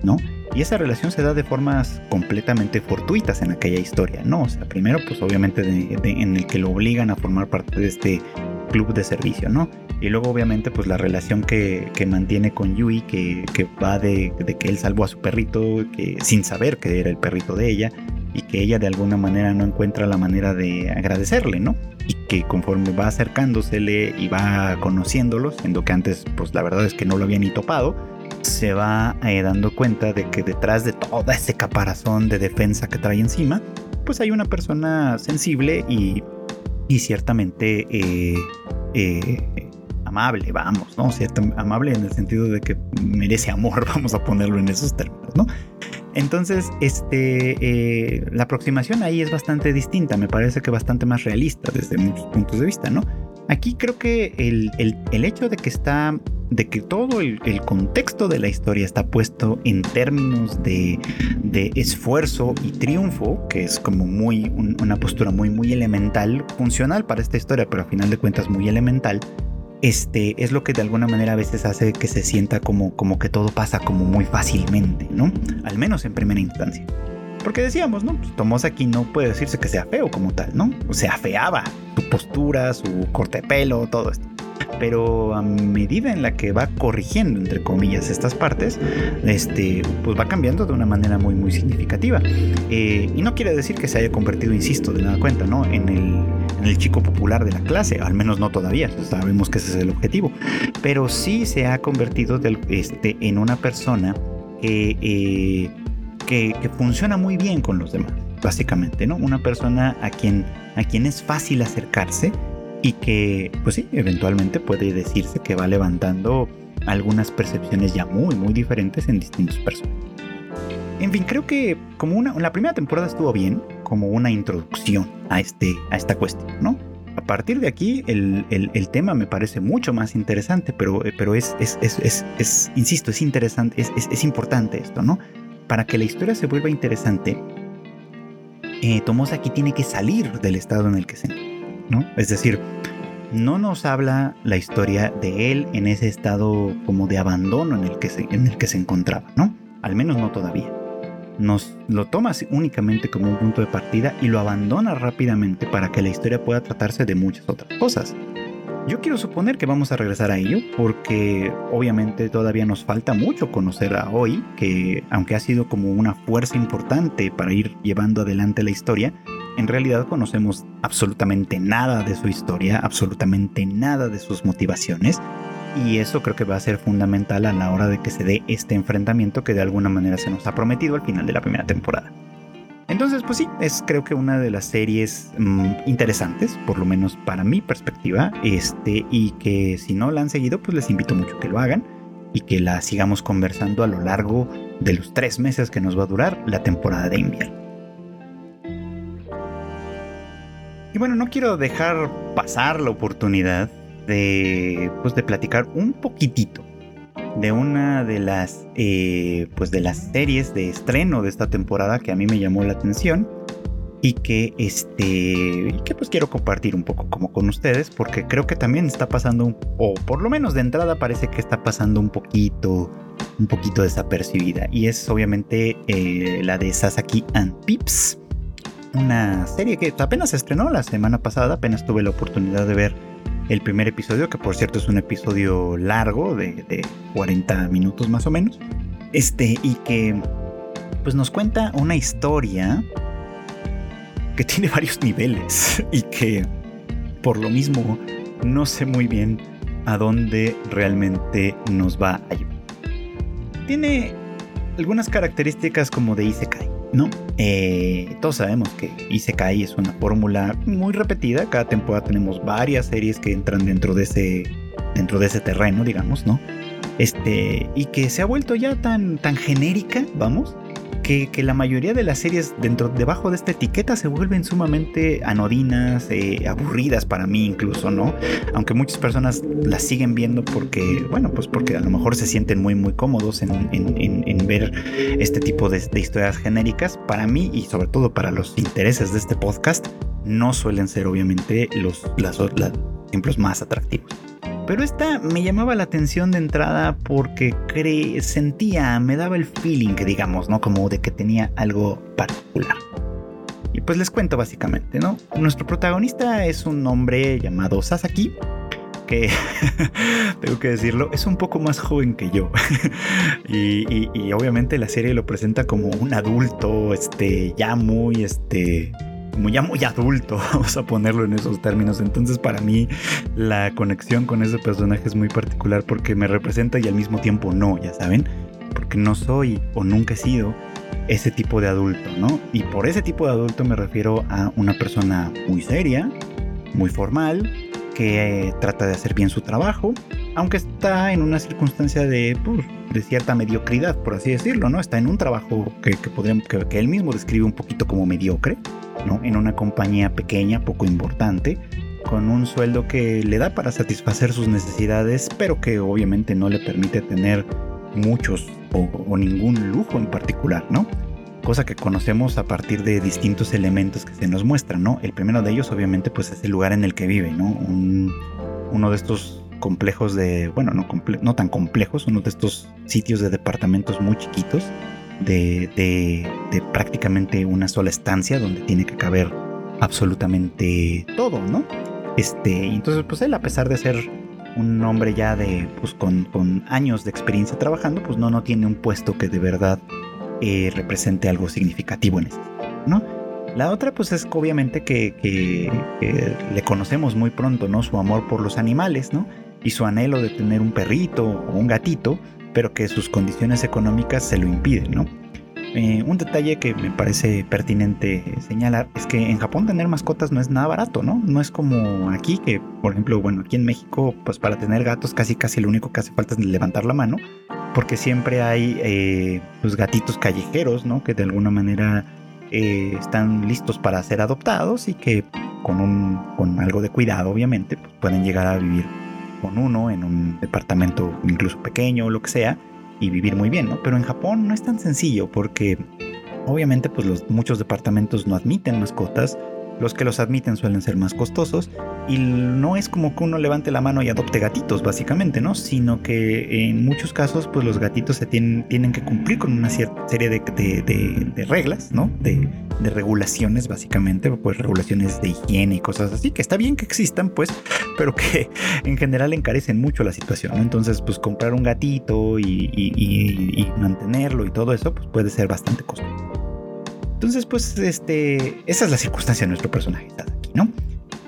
¿no? Y esa relación se da de formas completamente fortuitas en aquella historia, ¿no? O sea, primero, pues obviamente en el que lo obligan a formar parte de este club de servicio, ¿no? Y luego obviamente pues la relación que, mantiene con Yui, que, va de, que él salvó a su perrito que, sin saber que era el perrito de ella y que ella de alguna manera no encuentra la manera de agradecerle, ¿no? Y que conforme va acercándosele y va conociéndolo, siendo que antes pues la verdad es que no lo había ni topado, se va eh, dando cuenta de que detrás de toda ese caparazón de defensa que trae encima, pues hay una persona sensible y, y ciertamente eh, eh, amable, vamos, ¿no? Cierto, amable en el sentido de que merece amor, vamos a ponerlo en esos términos, ¿no? Entonces, este, eh, la aproximación ahí es bastante distinta, me parece que bastante más realista desde muchos puntos de vista, ¿no? Aquí creo que el, el, hecho de que está, de que todo el, el, contexto de la historia está puesto en términos de, de esfuerzo y triunfo, que es como muy, una postura muy, muy elemental, funcional para esta historia, pero a final de cuentas muy elemental, este, es lo que de alguna manera a veces hace que se sienta como, como que todo pasa como muy fácilmente, ¿no? Al menos en primera instancia. Porque decíamos, ¿no? Pues aquí no puede decirse que sea feo como tal, ¿no? O sea, afeaba su postura, su corte de pelo, todo esto. Pero a medida en la que va corrigiendo, entre comillas, estas partes, este, pues va cambiando de una manera muy, muy significativa. Eh, y no quiere decir que se haya convertido, insisto, de nada cuenta, ¿no? En el, el chico popular de la clase, al menos no todavía, sabemos que ese es el objetivo. Pero sí se ha convertido este, en una persona eh, que, que, funciona muy bien con los demás, básicamente, ¿no? Una persona a quien, a quien es fácil acercarse y que, pues sí, eventualmente puede decirse que va levantando algunas percepciones ya muy, muy diferentes en distintos personas. En fin, creo que como una, la primera temporada estuvo bien, como una introducción a, este, a esta cuestión, ¿no? A partir de aquí, el, el, tema me parece mucho más interesante, pero, pero es, es, es, es insisto, es interesante, es, importante esto, ¿no? Para que la historia se vuelva interesante, eh, aquí tiene que salir del estado en el que se encuentra es decir, no nos habla la historia de él en ese estado como de abandono en el que se, en el que se encontraba, ¿no? Al menos no todavía. Nos lo toma únicamente como un punto de partida y lo abandona rápidamente para que la historia pueda tratarse de muchas otras cosas. Yo quiero suponer que vamos a regresar a ello porque obviamente todavía nos falta mucho conocer a Hoy, que aunque ha sido como una fuerza importante para ir llevando adelante la historia, en realidad conocemos absolutamente nada de su historia, absolutamente nada de sus motivaciones. Y eso creo que va a ser fundamental a la hora de que se dé este enfrentamiento que de alguna manera se nos ha prometido al final de la primera temporada. Entonces, pues sí, es creo que una de las series mm, interesantes, por lo menos para mi perspectiva, este, y que si no la han seguido, pues les invito mucho que lo hagan y que la sigamos conversando a lo largo de los tres meses que nos va a durar la temporada de invierno. Y bueno, no quiero dejar pasar la oportunidad de, pues, de platicar un poquitito de una de las, eh, pues de las series de estreno de esta temporada que a mí me llamó la atención y que este que pues quiero compartir un poco como con ustedes porque creo que también está pasando o por lo menos de entrada parece que está pasando un poquito un poquito desapercibida y es obviamente eh, la de Sasaki and Pips una serie que apenas estrenó la semana pasada, apenas tuve la oportunidad de ver el primer episodio, que por cierto es un episodio largo de, 40 minutos más o menos. Este, y que pues nos cuenta una historia que tiene varios niveles y que por lo mismo no sé muy bien a dónde realmente nos va a llevar. Tiene algunas características como de Isekai ¿no? Eh, todos sabemos que Isekai es una fórmula muy repetida. Cada temporada tenemos varias series que entran dentro de ese, dentro de ese terreno, digamos, ¿no? Este, y que se ha vuelto ya tan, tan genérica, vamos, que, la mayoría de las series dentro, debajo de esta etiqueta se vuelven sumamente anodinas, eh, aburridas para mí incluso, ¿no? Aunque muchas personas las siguen viendo porque, bueno, pues porque a lo mejor se sienten muy, muy cómodos en, ver este tipo de, historias genéricas, para mí y sobre todo para los intereses de este podcast, no suelen ser obviamente los, los ejemplos más atractivos. Pero esta me llamaba la atención de entrada porque sentía, me daba el feeling, digamos, ¿no? Como de que tenía algo particular. Y pues les cuento básicamente, ¿no? Nuestro protagonista es un hombre llamado Sasaki, que, tengo que decirlo, es un poco más joven que yo. y, y, obviamente la serie lo presenta como un adulto, este, ya muy, este, muy, ya muy adulto, vamos a ponerlo en esos términos. Entonces para mí la conexión con ese personaje es muy particular porque me representa y al mismo tiempo no, ya saben, porque no soy o nunca he sido ese tipo de adulto, ¿no? Y por ese tipo de adulto me refiero a una persona muy seria, muy formal, que trata de hacer bien su trabajo aunque está en una circunstancia de, pues, de cierta mediocridad, por así decirlo, ¿no? Está en un trabajo que, que, que, él mismo describe un poquito como mediocre, ¿no? En una compañía pequeña, poco importante, con un sueldo que le da para satisfacer sus necesidades, pero que obviamente no le permite tener muchos o, o ningún lujo en particular, ¿no? cosa que conocemos a partir de distintos elementos que se nos muestran, ¿no? El primero de ellos, obviamente, pues es el lugar en el que vive, ¿no? uno de estos complejos de, bueno, no, no tan complejos, uno de estos sitios de departamentos muy chiquitos, de, de, prácticamente una sola estancia donde tiene que caber absolutamente todo, ¿no? Este, entonces, pues él, a pesar de ser un hombre ya de, pues con, con años de experiencia trabajando, pues no, no tiene un puesto que de verdad eh, represente algo significativo en eso, ¿no? La otra, pues es obviamente que, que, le conocemos muy pronto, ¿no? Su amor por los animales, ¿no? Y su anhelo de tener un perrito o un gatito, pero que sus condiciones económicas se lo impiden, ¿no? Eh, un detalle que me parece pertinente señalar es que en Japón tener mascotas no es nada barato, ¿no? No es como aquí, que por ejemplo, bueno, aquí en México, pues para tener gatos casi casi lo único que hace falta es levantar la mano, porque siempre hay eh, pues gatitos callejeros, ¿no? Que de alguna manera eh, están listos para ser adoptados y que con, un, con algo de cuidado, obviamente, pues pueden llegar a vivir con uno en un departamento incluso pequeño o lo que sea y vivir muy bien, ¿no? Pero en Japón no es tan sencillo porque obviamente pues los muchos departamentos no admiten mascotas los que los admiten suelen ser más costosos y no es como que uno levante la mano y adopte gatitos, básicamente, ¿no? Sino que en muchos casos, pues los gatitos se tienen, tienen que cumplir con una cierta serie de, reglas, ¿no? De, regulaciones, básicamente, pues regulaciones de higiene y cosas así, que está bien que existan, pues, pero que en general encarecen mucho la situación. Entonces, pues comprar un gatito y, y mantenerlo y todo eso, pues puede ser bastante costoso. Entonces, pues, este, esa es la circunstancia de nuestro personaje ¿no?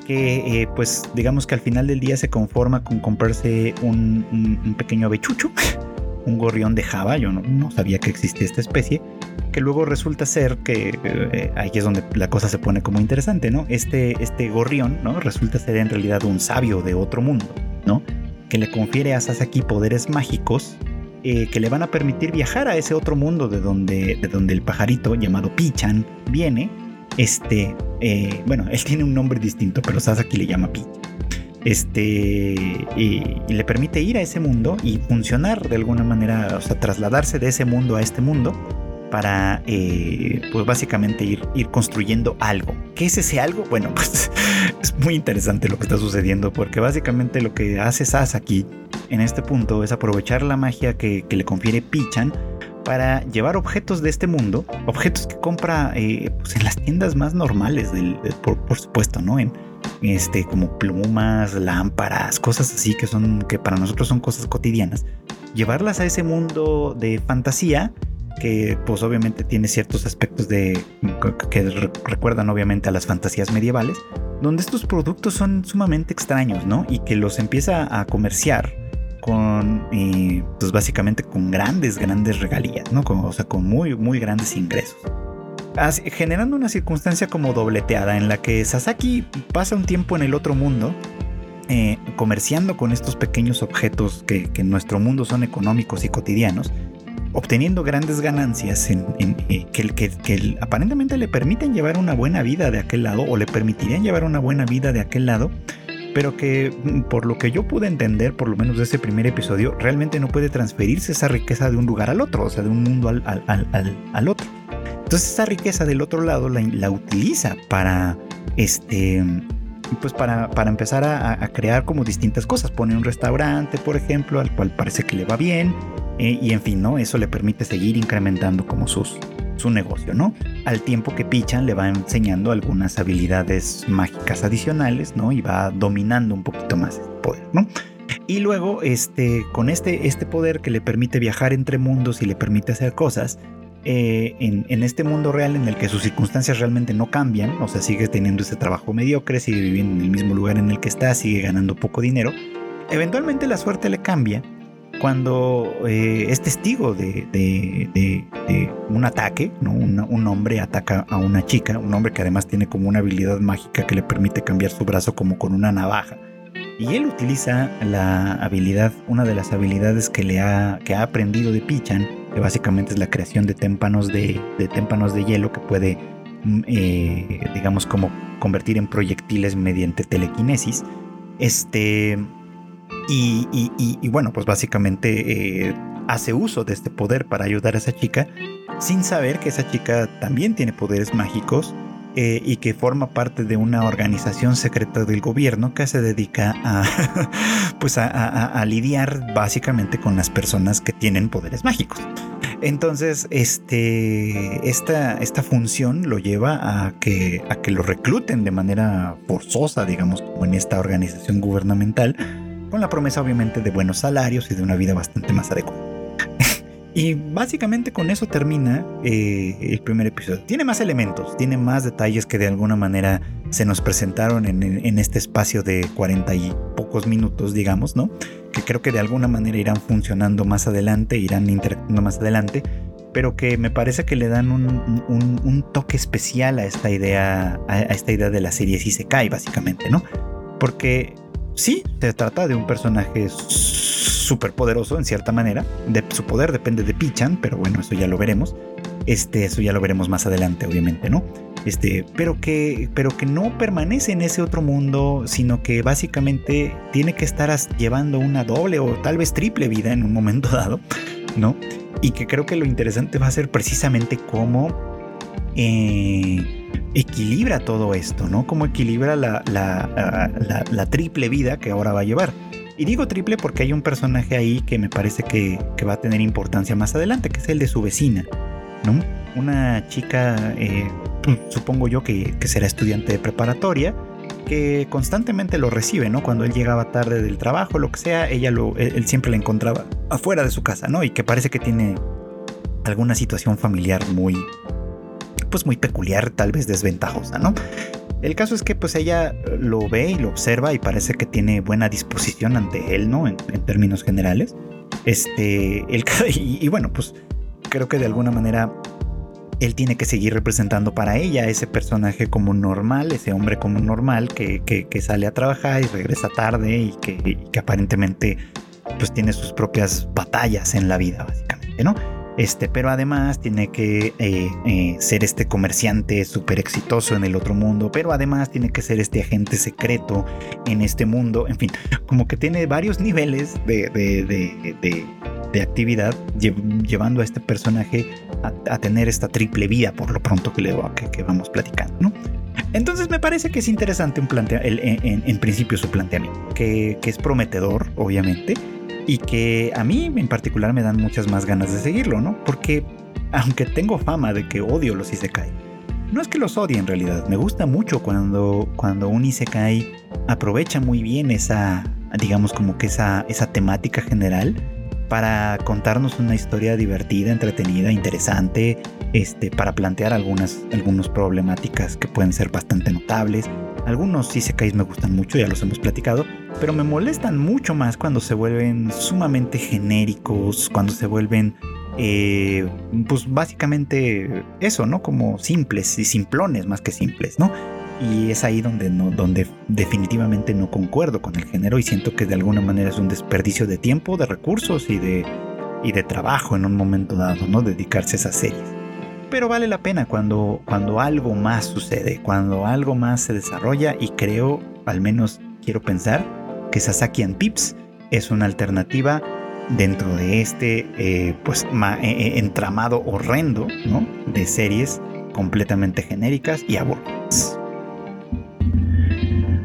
Que, eh, pues, digamos que al final del día se conforma con comprarse un, pequeño avechucho, un gorrión de Java. Yo no, sabía que existía esta especie, que luego resulta ser que eh, aquí es donde la cosa se pone como interesante, ¿no? Este, este gorrión, ¿no? Resulta ser en realidad un sabio de otro mundo, ¿no? Que le confiere a Sasaki poderes mágicos eh, que le van a permitir viajar a ese otro mundo de donde, de donde el pajarito llamado Pichan viene. Este, eh, bueno, él tiene un nombre distinto, pero Sasaki le llama Pichan. Este, y, le permite ir a ese mundo y funcionar de alguna manera, o sea, trasladarse de ese mundo a este mundo para, eh, pues básicamente ir, ir construyendo algo. ¿Qué es ese algo? Bueno, pues es muy interesante lo que está sucediendo porque básicamente lo que hace Sasaki en este punto es aprovechar la magia que, le confiere Pichan para llevar objetos de este mundo, objetos que compra eh, pues en las tiendas más normales, del, por, supuesto, ¿no? En, este, como plumas, lámparas, cosas así que son, que para nosotros son cosas cotidianas, llevarlas a ese mundo de fantasía que pues obviamente tiene ciertos aspectos de que recuerdan obviamente a las fantasías medievales, donde estos productos son sumamente extraños, ¿no? Y que los empieza a comerciar con, eh, pues básicamente con grandes, grandes regalías, ¿no? o sea, con muy, muy grandes ingresos. generando una circunstancia como dobleteada en la que Sasaki pasa un tiempo en el otro mundo eh, comerciando con estos pequeños objetos que, en nuestro mundo son económicos y cotidianos, obteniendo grandes ganancias eh, que, aparentemente le permiten llevar una buena vida de aquel lado o le permitirían llevar una buena vida de aquel lado pero que mm, por lo que yo pude entender, por lo menos de ese primer episodio, realmente no puede transferirse esa riqueza de un lugar al otro, o sea, de un mundo al, al, otro. Entonces esa riqueza del otro lado la, utiliza para, este, pues para, para empezar a, crear como distintas cosas. Pone un restaurante, por ejemplo, al cual parece que le va bien, eh, y en fin, ¿no? Eso le permite seguir incrementando como sus, su negocio, ¿no? Al tiempo que Pichan le va enseñando algunas habilidades mágicas adicionales, ¿no? Y va dominando un poquito más el poder, ¿no? Y luego, este, con este, este poder que le permite viajar entre mundos y le permite hacer cosas, eh, en, este mundo real en el que sus circunstancias realmente no cambian, o sea, sigue teniendo ese trabajo mediocre, sigue viviendo en el mismo lugar en el que está, sigue ganando poco dinero, eventualmente la suerte le cambia cuando eh, es testigo de, un ataque, un hombre ataca a una chica, un hombre que además tiene como una habilidad mágica que le permite cambiar su brazo como con una navaja. Y él utiliza la habilidad, una de las habilidades que, le ha, ha aprendido de Pichan, que básicamente es la creación de témpanos de, témpanos de hielo que puede, mm, eh, digamos, como convertir en proyectiles mediante telequinesis. Este, y, bueno, pues básicamente eh, hace uso de este poder para ayudar a esa chica, sin saber que esa chica también tiene poderes mágicos eh, y que forma parte de una organización secreta del gobierno que se dedica a, pues a, lidiar básicamente con las personas que tienen poderes mágicos. Entonces, este, esta, esta función lo lleva a que, a que lo recluten de manera forzosa, digamos, como en esta organización gubernamental, con la promesa obviamente de buenos salarios y de una vida bastante más adecuada. Y básicamente con eso termina eh, el primer episodio. Tiene más elementos, tiene más detalles que de alguna manera se nos presentaron en, este espacio de cuarenta y pocos minutos, digamos, ¿no? Que creo que de alguna manera irán funcionando más adelante, irán interactuando más adelante, pero que me parece que le dan un, toque especial a esta idea, a, esta idea de la serie si se cae, básicamente, ¿no? Porque sí, se trata de un personaje súper poderoso en cierta manera. Su poder depende de Pichan, pero bueno, eso ya lo veremos. Este, eso ya lo veremos más adelante, obviamente, ¿no? Este, pero que, pero que no permanece en ese otro mundo, sino que básicamente tiene que estar llevando una doble o tal vez triple vida en un momento dado, ¿no? Y que creo que lo interesante va a ser precisamente cómo eh, equilibra todo esto, ¿no? Cómo equilibra la, la triple vida que ahora va a llevar. Y digo triple porque hay un personaje ahí que me parece que, va a tener importancia más adelante, que es el de su vecina, ¿no? Una chica, eh, supongo yo que, será estudiante de preparatoria, que constantemente lo recibe, ¿no? Cuando él llegaba tarde del trabajo, lo que sea, ella lo, él, siempre la encontraba afuera de su casa, ¿no? Y que parece que tiene alguna situación familiar muy, pues muy peculiar, tal vez desventajosa, ¿no? El caso es que pues ella lo ve y lo observa y parece que tiene buena disposición ante él, ¿no? En, términos generales. Este, el, y, bueno, pues creo que de alguna manera él tiene que seguir representando para ella ese personaje como normal, ese hombre como normal que, que, sale a trabajar y regresa tarde y que, y que aparentemente pues tiene sus propias batallas en la vida, básicamente, ¿no? Este, pero además tiene que eh, eh, ser este comerciante súper exitoso en el otro mundo, pero además tiene que ser este agente secreto en este mundo, en fin, como que tiene varios niveles de, actividad llevando a este personaje a, tener esta triple vía por lo pronto que, le, que, que vamos platicando. Entonces me parece que es interesante un plantea en, principio su planteamiento, que, que es prometedor, obviamente, y que a mí en particular me dan muchas más ganas de seguirlo, ¿no? Porque aunque tengo fama de que odio los isekai, no es que los odie en realidad, me gusta mucho cuando, cuando un isekai aprovecha muy bien esa, digamos como que esa, esa temática general para contarnos una historia divertida, entretenida, interesante, este, para plantear algunas, algunas problemáticas que pueden ser bastante notables algunos isekais me gustan mucho, ya los hemos platicado, pero me molestan mucho más cuando se vuelven sumamente genéricos, cuando se vuelven, eh, pues básicamente eso, ¿no? Como simples y simplones más que simples, ¿no? Y es ahí donde, no, donde definitivamente no concuerdo con el género y siento que de alguna manera es un desperdicio de tiempo, de recursos y de, y de trabajo en un momento dado, ¿no? Dedicarse a esas series pero vale la pena cuando, cuando algo más sucede, cuando algo más se desarrolla y creo, al menos quiero pensar, que Sasaki and Pips es una alternativa dentro de este eh, pues eh, eh, entramado horrendo ¿no? de series completamente genéricas y aburridas.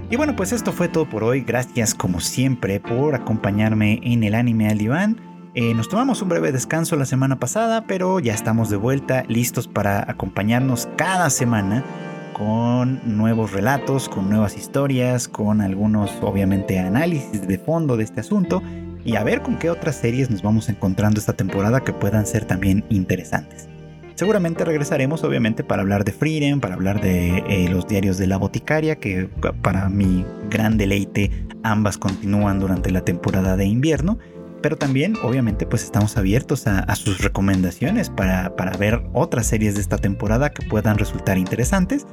Y bueno, pues esto fue todo por hoy. Gracias como siempre por acompañarme en el anime al diván. Eh, nos tomamos un breve descanso la semana pasada, pero ya estamos de vuelta, listos para acompañarnos cada semana con nuevos relatos, con nuevas historias, con algunos obviamente análisis de fondo de este asunto y a ver con qué otras series nos vamos encontrando esta temporada que puedan ser también interesantes. Seguramente regresaremos obviamente para hablar de Freedom, para hablar de eh, los diarios de la boticaria, que para mi gran deleite ambas continúan durante la temporada de invierno pero también obviamente pues estamos abiertos a, sus recomendaciones para, ver otras series de esta temporada que puedan resultar interesantes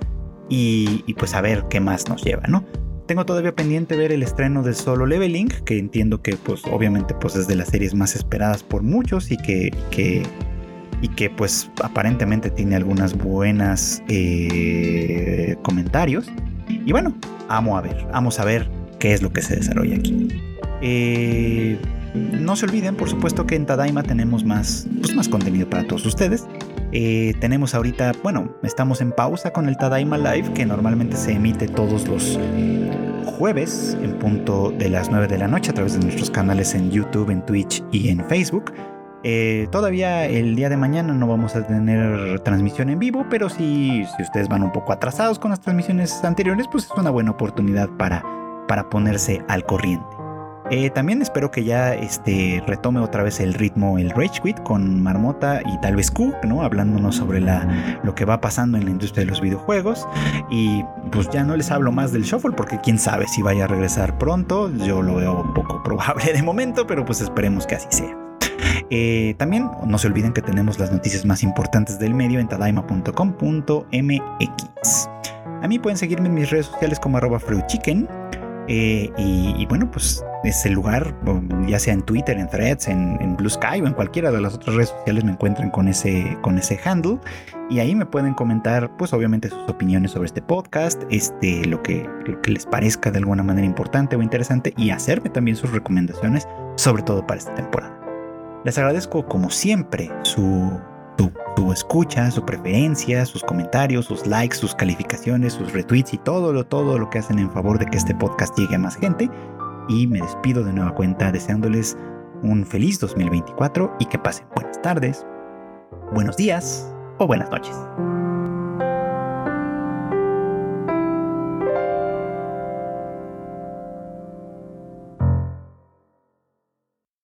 y, pues a ver qué más nos lleva, ¿no? Tengo todavía pendiente ver el estreno de Solo Leveling, que entiendo que pues obviamente pues es de las series más esperadas por muchos y que, que y que pues aparentemente tiene algunas buenas eh, comentarios. Y bueno, amo a ver, vamos a ver qué es lo que se desarrolla aquí. Eh, no se olviden, por supuesto, que en Tadaima tenemos más, pues, más contenido para todos ustedes. Eh, tenemos ahorita, bueno, estamos en pausa con el Tadaima Live, que normalmente se emite todos los jueves en punto de las 9 de la noche a través de nuestros canales en YouTube, en Twitch y en Facebook. Eh, todavía el día de mañana no vamos a tener transmisión en vivo, pero si, si ustedes van un poco atrasados con las transmisiones anteriores, pues es una buena oportunidad para, para ponerse al corriente. Eh, también espero que ya este, retome otra vez el ritmo el Rage Quit con Marmota y tal vez Q, ¿no? Hablándonos sobre la, lo que va pasando en la industria de los videojuegos. Y pues ya no les hablo más del Shuffle porque quién sabe si vaya a regresar pronto. Yo lo veo poco probable de momento, pero pues esperemos que así sea. Eh, también no se olviden que tenemos las noticias más importantes del medio en tadaima.com.mx. A mí pueden seguirme en mis redes sociales como arroba. Eh, y, bueno, pues es el lugar, ya sea en Twitter, en Threads, en, Blue Sky o en cualquiera de las otras redes sociales me encuentran con ese, con ese handle. Y ahí me pueden comentar, pues obviamente sus opiniones sobre este podcast, este, lo que, lo que les parezca de alguna manera importante o interesante y hacerme también sus recomendaciones, sobre todo para esta temporada. Les agradezco como siempre su, su, escucha, su preferencia, sus comentarios, sus likes, sus calificaciones, sus retweets y todo lo, todo lo que hacen en favor de que este podcast llegue a más gente. Y me despido de nueva cuenta deseándoles un feliz 2024 y que pasen buenas tardes, buenos días o buenas noches.